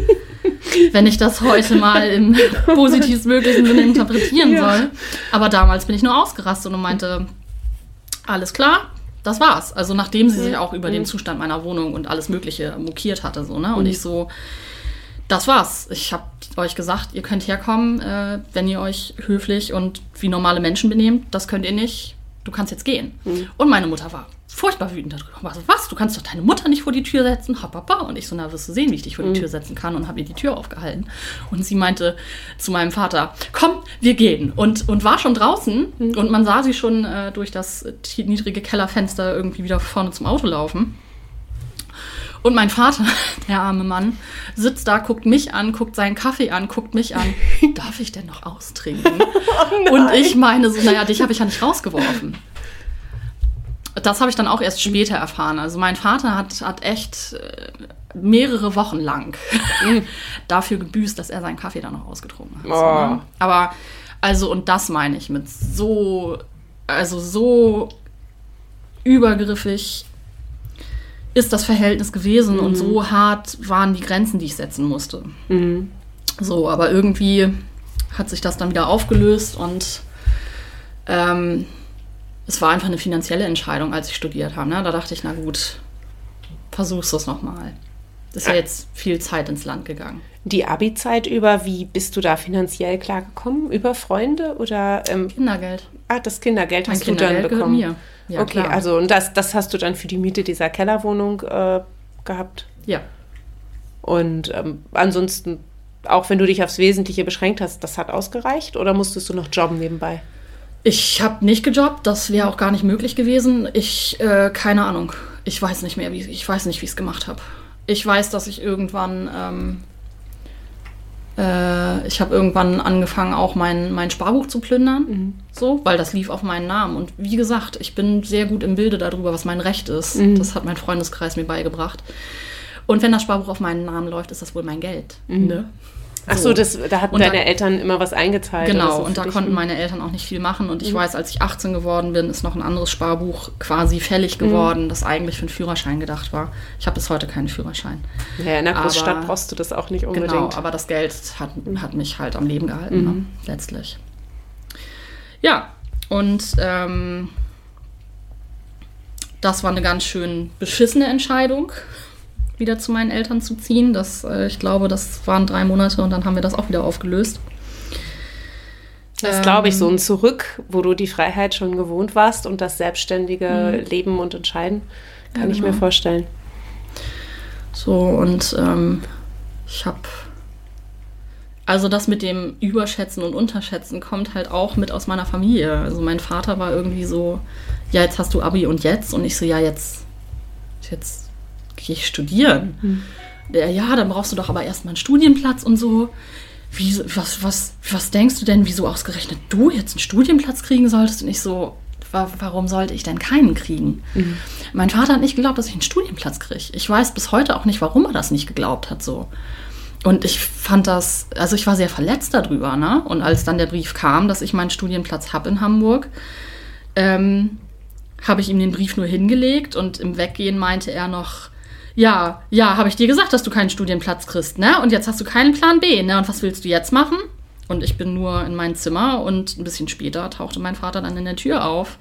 <laughs> Wenn ich das heute mal im <laughs> positivstmöglichen Sinne interpretieren ja. soll. Aber damals bin ich nur ausgerastet und meinte, alles klar, das war's. Also nachdem sie sich auch über den Zustand meiner Wohnung und alles Mögliche mokiert hatte, so, ne? Und mhm. ich so, das war's. Ich habe euch gesagt, ihr könnt herkommen, äh, wenn ihr euch höflich und wie normale Menschen benehmt. Das könnt ihr nicht. Du kannst jetzt gehen. Mhm. Und meine Mutter war furchtbar wütend darüber. Was, was? Du kannst doch deine Mutter nicht vor die Tür setzen? Hopapa. Und ich so, na, wirst du sehen, wie ich dich vor die mhm. Tür setzen kann. Und habe ihr die Tür aufgehalten. Und sie meinte zu meinem Vater, komm, wir gehen. Und, und war schon draußen. Mhm. Und man sah sie schon äh, durch das niedrige Kellerfenster irgendwie wieder vorne zum Auto laufen. Und mein Vater, <laughs> der arme Mann, sitzt da, guckt mich an, guckt seinen Kaffee an, guckt mich an. <laughs> Darf ich denn noch austrinken? <laughs> oh und ich meine so, naja, dich habe ich ja nicht rausgeworfen. Das habe ich dann auch erst später erfahren. Also mein Vater hat, hat echt äh, mehrere Wochen lang <laughs> dafür gebüßt, dass er seinen Kaffee dann noch ausgetrunken hat. Oh. So, ne? Aber also, und das meine ich mit so, also so übergriffig ist das Verhältnis gewesen mhm. und so hart waren die Grenzen, die ich setzen musste. Mhm. So, aber irgendwie hat sich das dann wieder aufgelöst und ähm, es war einfach eine finanzielle Entscheidung, als ich studiert habe. Ne? Da dachte ich, na gut, versuchst du es nochmal. Das ist ja jetzt viel Zeit ins Land gegangen. Die Abi-Zeit über, wie bist du da finanziell klargekommen? Über Freunde oder? Ähm, Kindergeld. Ah, das Kindergeld hast mein du Kindergeld dann bekommen. Mir. Ja, okay, klar. also und das, das hast du dann für die Miete dieser Kellerwohnung äh, gehabt? Ja. Und ähm, ansonsten, auch wenn du dich aufs Wesentliche beschränkt hast, das hat ausgereicht oder musstest du noch jobben nebenbei? Ich habe nicht gejobbt, das wäre auch gar nicht möglich gewesen. Ich, äh, keine Ahnung. Ich weiß nicht mehr, wie ich weiß nicht, wie ich es gemacht habe. Ich weiß, dass ich irgendwann, ähm, äh, ich habe irgendwann angefangen, auch mein, mein Sparbuch zu plündern, mhm. so, weil das lief auf meinen Namen. Und wie gesagt, ich bin sehr gut im Bilde darüber, was mein Recht ist. Mhm. Das hat mein Freundeskreis mir beigebracht. Und wenn das Sparbuch auf meinen Namen läuft, ist das wohl mein Geld. Mhm. Ne? Ach so, das, da hatten und deine da, Eltern immer was eingezahlt. Genau, so und da konnten meine Eltern auch nicht viel machen. Und ich mhm. weiß, als ich 18 geworden bin, ist noch ein anderes Sparbuch quasi fällig mhm. geworden, mhm. das eigentlich für einen Führerschein gedacht war. Ich habe bis heute keinen Führerschein. Ja, in der Großstadt aber, brauchst du das auch nicht unbedingt. Genau, aber das Geld hat, hat mich halt am Leben gehalten, ne, mhm. ne, letztlich. Ja, und ähm, das war eine ganz schön beschissene Entscheidung wieder zu meinen Eltern zu ziehen. Das, äh, ich glaube, das waren drei Monate und dann haben wir das auch wieder aufgelöst. Das ähm, glaube ich, so ein Zurück, wo du die Freiheit schon gewohnt warst und das selbstständige mhm. Leben und Entscheiden, kann ja, ich mir genau. vorstellen. So, und ähm, ich habe. Also das mit dem Überschätzen und Unterschätzen kommt halt auch mit aus meiner Familie. Also mein Vater war irgendwie so, ja, jetzt hast du Abi und jetzt. Und ich so, ja, jetzt, jetzt gehe ich studieren. Mhm. Ja, dann brauchst du doch aber erstmal einen Studienplatz und so. Wie, was, was, was denkst du denn, wieso ausgerechnet du jetzt einen Studienplatz kriegen solltest? Und ich so, wa warum sollte ich denn keinen kriegen? Mhm. Mein Vater hat nicht geglaubt, dass ich einen Studienplatz kriege. Ich weiß bis heute auch nicht, warum er das nicht geglaubt hat so. Und ich fand das, also ich war sehr verletzt darüber, ne? Und als dann der Brief kam, dass ich meinen Studienplatz habe in Hamburg, ähm, habe ich ihm den Brief nur hingelegt und im Weggehen meinte er noch, ja, ja, habe ich dir gesagt, dass du keinen Studienplatz kriegst, ne? Und jetzt hast du keinen Plan B, ne? Und was willst du jetzt machen? Und ich bin nur in mein Zimmer und ein bisschen später tauchte mein Vater dann in der Tür auf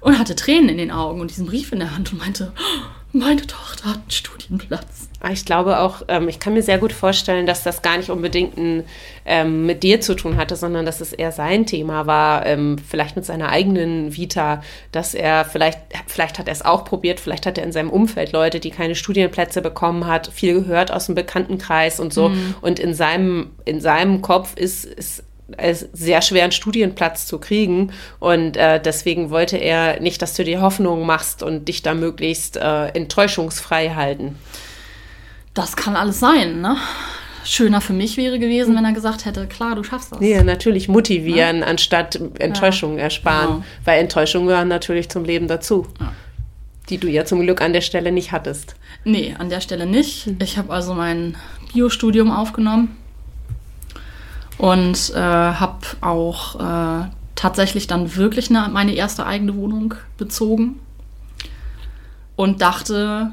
und hatte Tränen in den Augen und diesen Brief in der Hand und meinte, oh, meine Tochter hat einen Studienplatz. Ah, ich glaube auch, ähm, ich kann mir sehr gut vorstellen, dass das gar nicht unbedingt ein, ähm, mit dir zu tun hatte, sondern dass es eher sein Thema war, ähm, vielleicht mit seiner eigenen Vita, dass er vielleicht, vielleicht hat er es auch probiert, vielleicht hat er in seinem Umfeld Leute, die keine Studienplätze bekommen hat, viel gehört aus dem Bekanntenkreis und so. Mhm. Und in seinem, in seinem Kopf ist, ist es sehr schwer, einen Studienplatz zu kriegen. Und äh, deswegen wollte er nicht, dass du dir Hoffnung machst und dich da möglichst äh, enttäuschungsfrei halten. Das kann alles sein, ne? Schöner für mich wäre gewesen, wenn er gesagt hätte, klar, du schaffst das. Ja, natürlich motivieren, ja? anstatt Enttäuschungen ja. ersparen. Genau. Weil Enttäuschungen gehören natürlich zum Leben dazu. Ja. Die du ja zum Glück an der Stelle nicht hattest. Nee, an der Stelle nicht. Hm. Ich habe also mein Biostudium aufgenommen und äh, habe auch äh, tatsächlich dann wirklich eine, meine erste eigene Wohnung bezogen und dachte,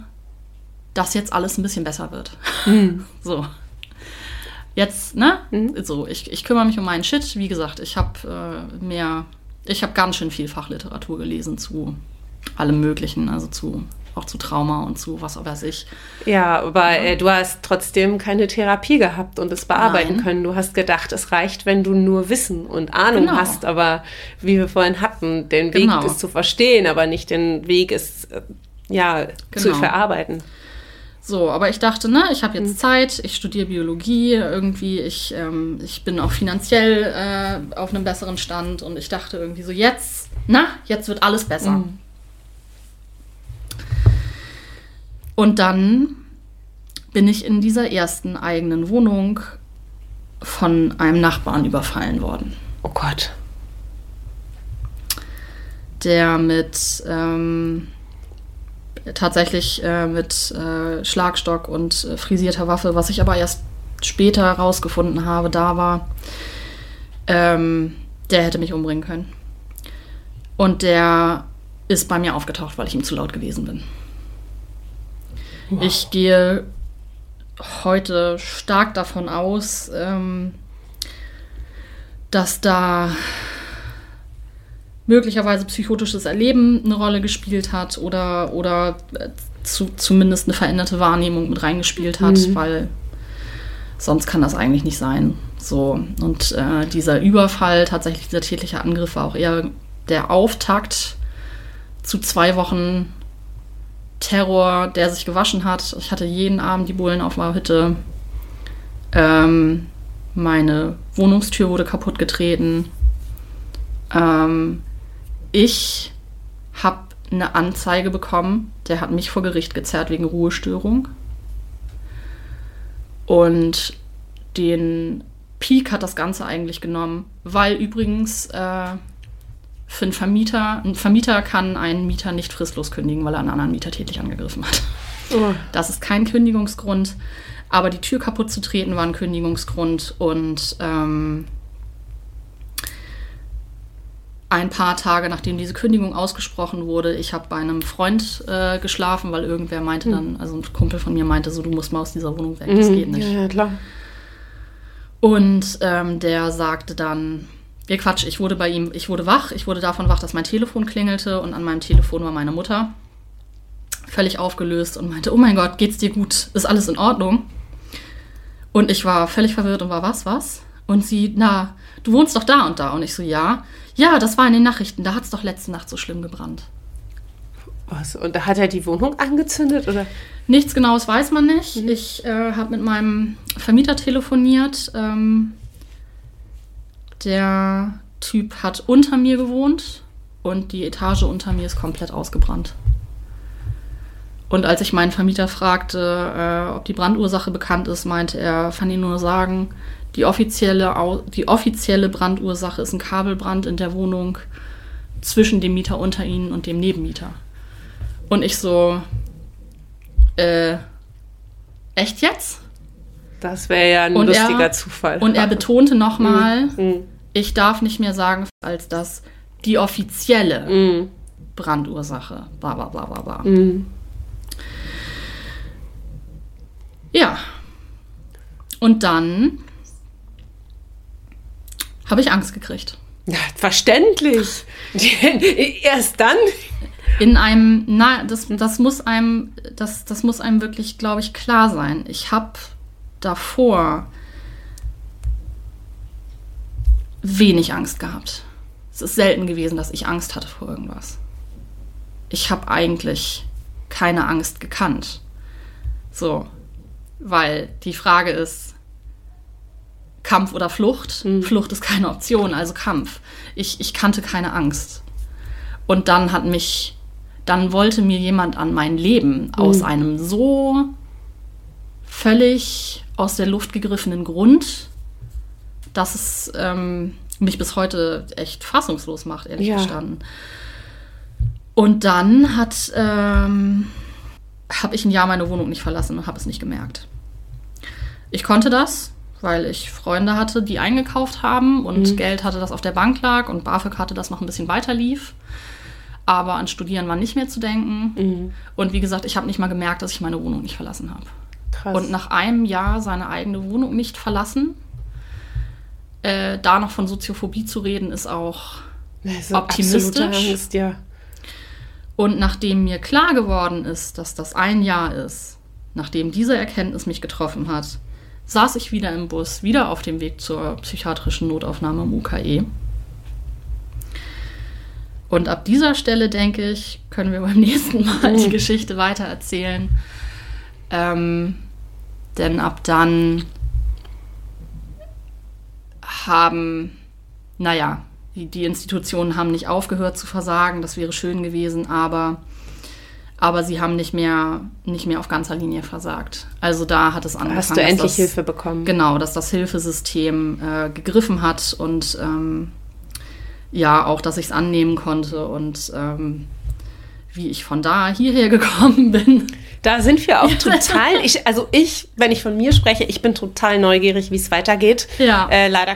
dass jetzt alles ein bisschen besser wird. Mhm. <laughs> So. Jetzt, ne? Mhm. So, ich, ich kümmere mich um meinen Shit. Wie gesagt, ich habe äh, mehr, ich habe ganz schön viel Fachliteratur gelesen zu allem Möglichen, also zu auch zu Trauma und zu was weiß ich. Ja, aber ja. Äh, du hast trotzdem keine Therapie gehabt und es bearbeiten Nein. können. Du hast gedacht, es reicht, wenn du nur Wissen und Ahnung genau. hast, aber wie wir vorhin hatten, den Weg genau. ist zu verstehen, aber nicht den Weg ist äh, ja genau. zu verarbeiten. So, aber ich dachte, ne, ich habe jetzt mhm. Zeit, ich studiere Biologie, irgendwie, ich, ähm, ich bin auch finanziell äh, auf einem besseren Stand und ich dachte irgendwie so, jetzt, na, jetzt wird alles besser. Mhm. Und dann bin ich in dieser ersten eigenen Wohnung von einem Nachbarn überfallen worden. Oh Gott. Der mit ähm, tatsächlich äh, mit äh, Schlagstock und äh, frisierter Waffe, was ich aber erst später herausgefunden habe, da war, ähm, der hätte mich umbringen können. Und der ist bei mir aufgetaucht, weil ich ihm zu laut gewesen bin. Wow. Ich gehe heute stark davon aus, ähm, dass da möglicherweise psychotisches Erleben eine Rolle gespielt hat oder, oder äh, zu, zumindest eine veränderte Wahrnehmung mit reingespielt hat, mhm. weil sonst kann das eigentlich nicht sein. So, und äh, dieser Überfall, tatsächlich dieser tätliche Angriff, war auch eher der Auftakt zu zwei Wochen Terror, der sich gewaschen hat. Ich hatte jeden Abend die Bullen auf meiner Hütte. Ähm, meine Wohnungstür wurde kaputt getreten. Ähm, ich habe eine Anzeige bekommen. Der hat mich vor Gericht gezerrt wegen Ruhestörung. Und den Peak hat das Ganze eigentlich genommen, weil übrigens äh, für einen Vermieter, ein Vermieter kann einen Mieter nicht fristlos kündigen, weil er einen anderen Mieter tätlich angegriffen hat. Oh. Das ist kein Kündigungsgrund, aber die Tür kaputt zu treten war ein Kündigungsgrund und ähm, ein paar Tage nachdem diese Kündigung ausgesprochen wurde, ich habe bei einem Freund äh, geschlafen, weil irgendwer meinte dann, hm. also ein Kumpel von mir meinte so, du musst mal aus dieser Wohnung weg, das mhm. geht nicht. Ja, ja, klar. Und ähm, der sagte dann, ja Quatsch, ich wurde bei ihm, ich wurde wach, ich wurde davon wach, dass mein Telefon klingelte und an meinem Telefon war meine Mutter. Völlig aufgelöst und meinte, oh mein Gott, geht's dir gut? Ist alles in Ordnung? Und ich war völlig verwirrt und war, was, was? Und sie, na, du wohnst doch da und da. Und ich so, ja. Ja, das war in den Nachrichten. Da hat es doch letzte Nacht so schlimm gebrannt. Was? Und da hat er die Wohnung angezündet oder? Nichts Genaues weiß man nicht. Mhm. Ich äh, habe mit meinem Vermieter telefoniert. Ähm, der Typ hat unter mir gewohnt und die Etage unter mir ist komplett ausgebrannt. Und als ich meinen Vermieter fragte, äh, ob die Brandursache bekannt ist, meinte er, kann ihn nur sagen, die offizielle, die offizielle Brandursache ist ein Kabelbrand in der Wohnung zwischen dem Mieter unter ihnen und dem Nebenmieter. Und ich so, äh, echt jetzt? Das wäre ja ein und lustiger er, Zufall. Und er <laughs> betonte nochmal, mm, mm. ich darf nicht mehr sagen, als das die offizielle mm. Brandursache. Bla bla bla bla bla. Mm. Ja. Und dann habe ich Angst gekriegt. Ja, verständlich. <laughs> Erst dann. In einem, na, das, das muss einem, das, das muss einem wirklich, glaube ich, klar sein. Ich habe davor wenig Angst gehabt. Es ist selten gewesen, dass ich Angst hatte vor irgendwas. Ich habe eigentlich keine Angst gekannt. So, weil die Frage ist, Kampf oder Flucht. Mhm. Flucht ist keine Option, also Kampf. Ich, ich kannte keine Angst. Und dann hat mich, dann wollte mir jemand an mein Leben mhm. aus einem so völlig aus der Luft gegriffenen Grund, dass es ähm, mich bis heute echt fassungslos macht, ehrlich ja. gestanden. Und dann hat ähm, habe ich ein Jahr meine Wohnung nicht verlassen und habe es nicht gemerkt. Ich konnte das, weil ich Freunde hatte, die eingekauft haben und mhm. Geld hatte, das auf der Bank lag und BAföG hatte, das noch ein bisschen weiter lief. Aber an Studieren war nicht mehr zu denken. Mhm. Und wie gesagt, ich habe nicht mal gemerkt, dass ich meine Wohnung nicht verlassen habe. Und nach einem Jahr seine eigene Wohnung nicht verlassen, äh, da noch von Soziophobie zu reden, ist auch optimistisch. Angst, ja. Und nachdem mir klar geworden ist, dass das ein Jahr ist, nachdem diese Erkenntnis mich getroffen hat, saß ich wieder im Bus, wieder auf dem Weg zur psychiatrischen Notaufnahme im UKE. Und ab dieser Stelle, denke ich, können wir beim <laughs> nächsten Mal die Geschichte weitererzählen. Ähm, denn ab dann haben, naja, die, die Institutionen haben nicht aufgehört zu versagen, das wäre schön gewesen, aber, aber sie haben nicht mehr, nicht mehr auf ganzer Linie versagt. Also da hat es angefangen. Hast du endlich das, Hilfe bekommen? Genau, dass das Hilfesystem äh, gegriffen hat und ähm, ja, auch, dass ich es annehmen konnte und ähm, wie ich von da hierher <laughs> gekommen bin. Da sind wir auch <laughs> total, ich, also ich, wenn ich von mir spreche, ich bin total neugierig, wie es weitergeht. Ja. Äh, leider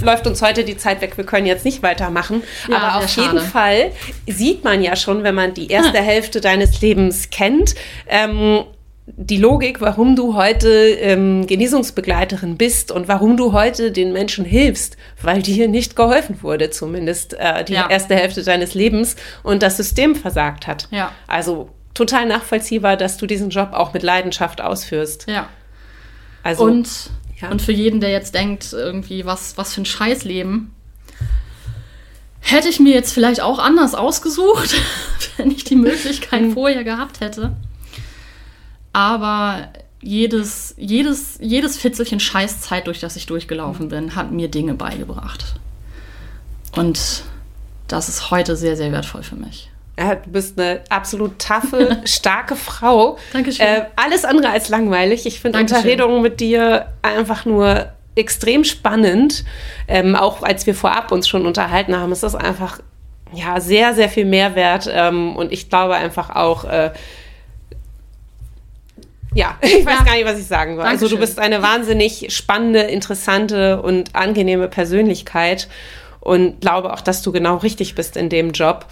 läuft uns heute die Zeit weg, wir können jetzt nicht weitermachen. Ja, Aber auf jeden Fall sieht man ja schon, wenn man die erste Hälfte deines Lebens kennt, ähm, die Logik, warum du heute ähm, Genesungsbegleiterin bist und warum du heute den Menschen hilfst, weil dir nicht geholfen wurde, zumindest äh, die ja. erste Hälfte deines Lebens und das System versagt hat. Ja. Also total nachvollziehbar, dass du diesen Job auch mit Leidenschaft ausführst. Ja. Also, und ja. Und für jeden, der jetzt denkt, irgendwie, was, was für ein Scheißleben, hätte ich mir jetzt vielleicht auch anders ausgesucht, <laughs> wenn ich die Möglichkeit mhm. vorher gehabt hätte. Aber jedes, jedes, jedes Fitzelchen Scheißzeit, durch das ich durchgelaufen bin, hat mir Dinge beigebracht. Und das ist heute sehr, sehr wertvoll für mich. Du bist eine absolut taffe, <laughs> starke Frau. Dankeschön. Äh, alles andere als langweilig. Ich finde Unterredungen mit dir einfach nur extrem spannend. Ähm, auch als wir vorab uns schon unterhalten haben, ist das einfach ja sehr, sehr viel Mehrwert. Ähm, und ich glaube einfach auch, äh, ja, <laughs> ich weiß ja. gar nicht, was ich sagen soll. Dankeschön. Also du bist eine wahnsinnig spannende, interessante und angenehme Persönlichkeit und glaube auch, dass du genau richtig bist in dem Job.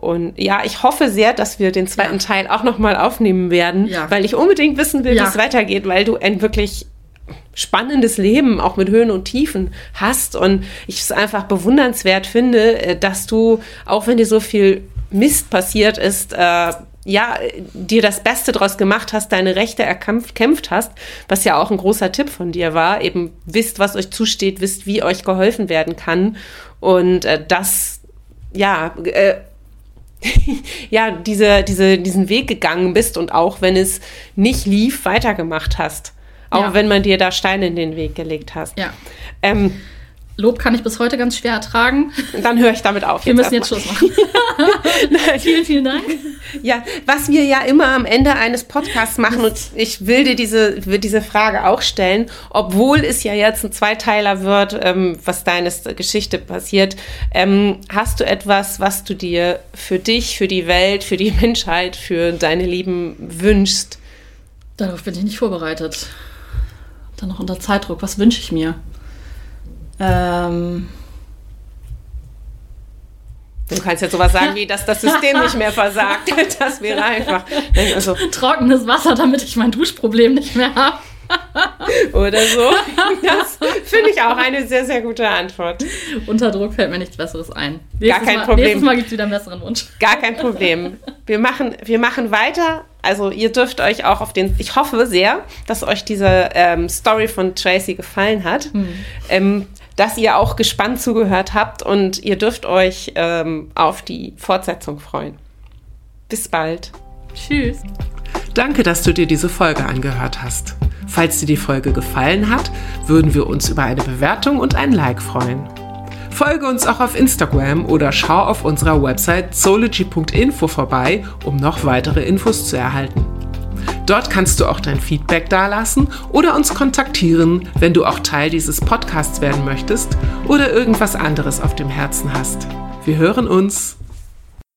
Und ja, ich hoffe sehr, dass wir den zweiten ja. Teil auch nochmal aufnehmen werden, ja. weil ich unbedingt wissen will, ja. wie es weitergeht, weil du ein wirklich spannendes Leben auch mit Höhen und Tiefen hast und ich es einfach bewundernswert finde, äh, dass du, auch wenn dir so viel Mist passiert ist, äh, ja, dir das Beste draus gemacht hast, deine Rechte erkämpft hast, was ja auch ein großer Tipp von dir war, eben wisst, was euch zusteht, wisst, wie euch geholfen werden kann und äh, das, ja, äh, <laughs> ja, diese, diese, diesen Weg gegangen bist und auch wenn es nicht lief, weitergemacht hast. Auch ja. wenn man dir da Steine in den Weg gelegt hast. Ja. Ähm, Lob kann ich bis heute ganz schwer ertragen. Dann höre ich damit auf. Wir müssen jetzt Schluss machen. <laughs> vielen, vielen Dank. Ja, was wir ja immer am Ende eines Podcasts machen, und ich will dir diese, will diese Frage auch stellen, obwohl es ja jetzt ein Zweiteiler wird, ähm, was deine Geschichte passiert, ähm, hast du etwas, was du dir für dich, für die Welt, für die Menschheit, für deine Lieben wünschst? Darauf bin ich nicht vorbereitet. Dann noch unter Zeitdruck. Was wünsche ich mir? Ähm, Du kannst jetzt sowas sagen wie, dass das System nicht mehr versagt. <laughs> Das wäre einfach. Also, Trockenes Wasser, damit ich mein Duschproblem nicht mehr habe. <laughs> Oder so. <laughs> Das finde ich auch eine sehr, sehr gute Antwort. Unter Druck fällt mir nichts Besseres ein. Nächstes Gar kein Mal, Problem. Nächstes Mal gibt es wieder einen besseren Wunsch. Gar kein Problem. Wir machen, wir machen weiter. Also ihr dürft euch auch auf den, ich hoffe sehr, dass euch diese ähm, Story von Tracy gefallen hat. Hm. Ähm, dass ihr auch gespannt zugehört habt und ihr dürft euch ähm, auf die Fortsetzung freuen. Bis bald. Tschüss. Danke, dass du dir diese Folge angehört hast. Falls dir die Folge gefallen hat, würden wir uns über eine Bewertung und ein Like freuen. Folge uns auch auf Instagram oder schau auf unserer Website zoology.info vorbei, um noch weitere Infos zu erhalten. Dort kannst du auch dein Feedback dalassen oder uns kontaktieren, wenn du auch Teil dieses Podcasts werden möchtest oder irgendwas anderes auf dem Herzen hast. Wir hören uns.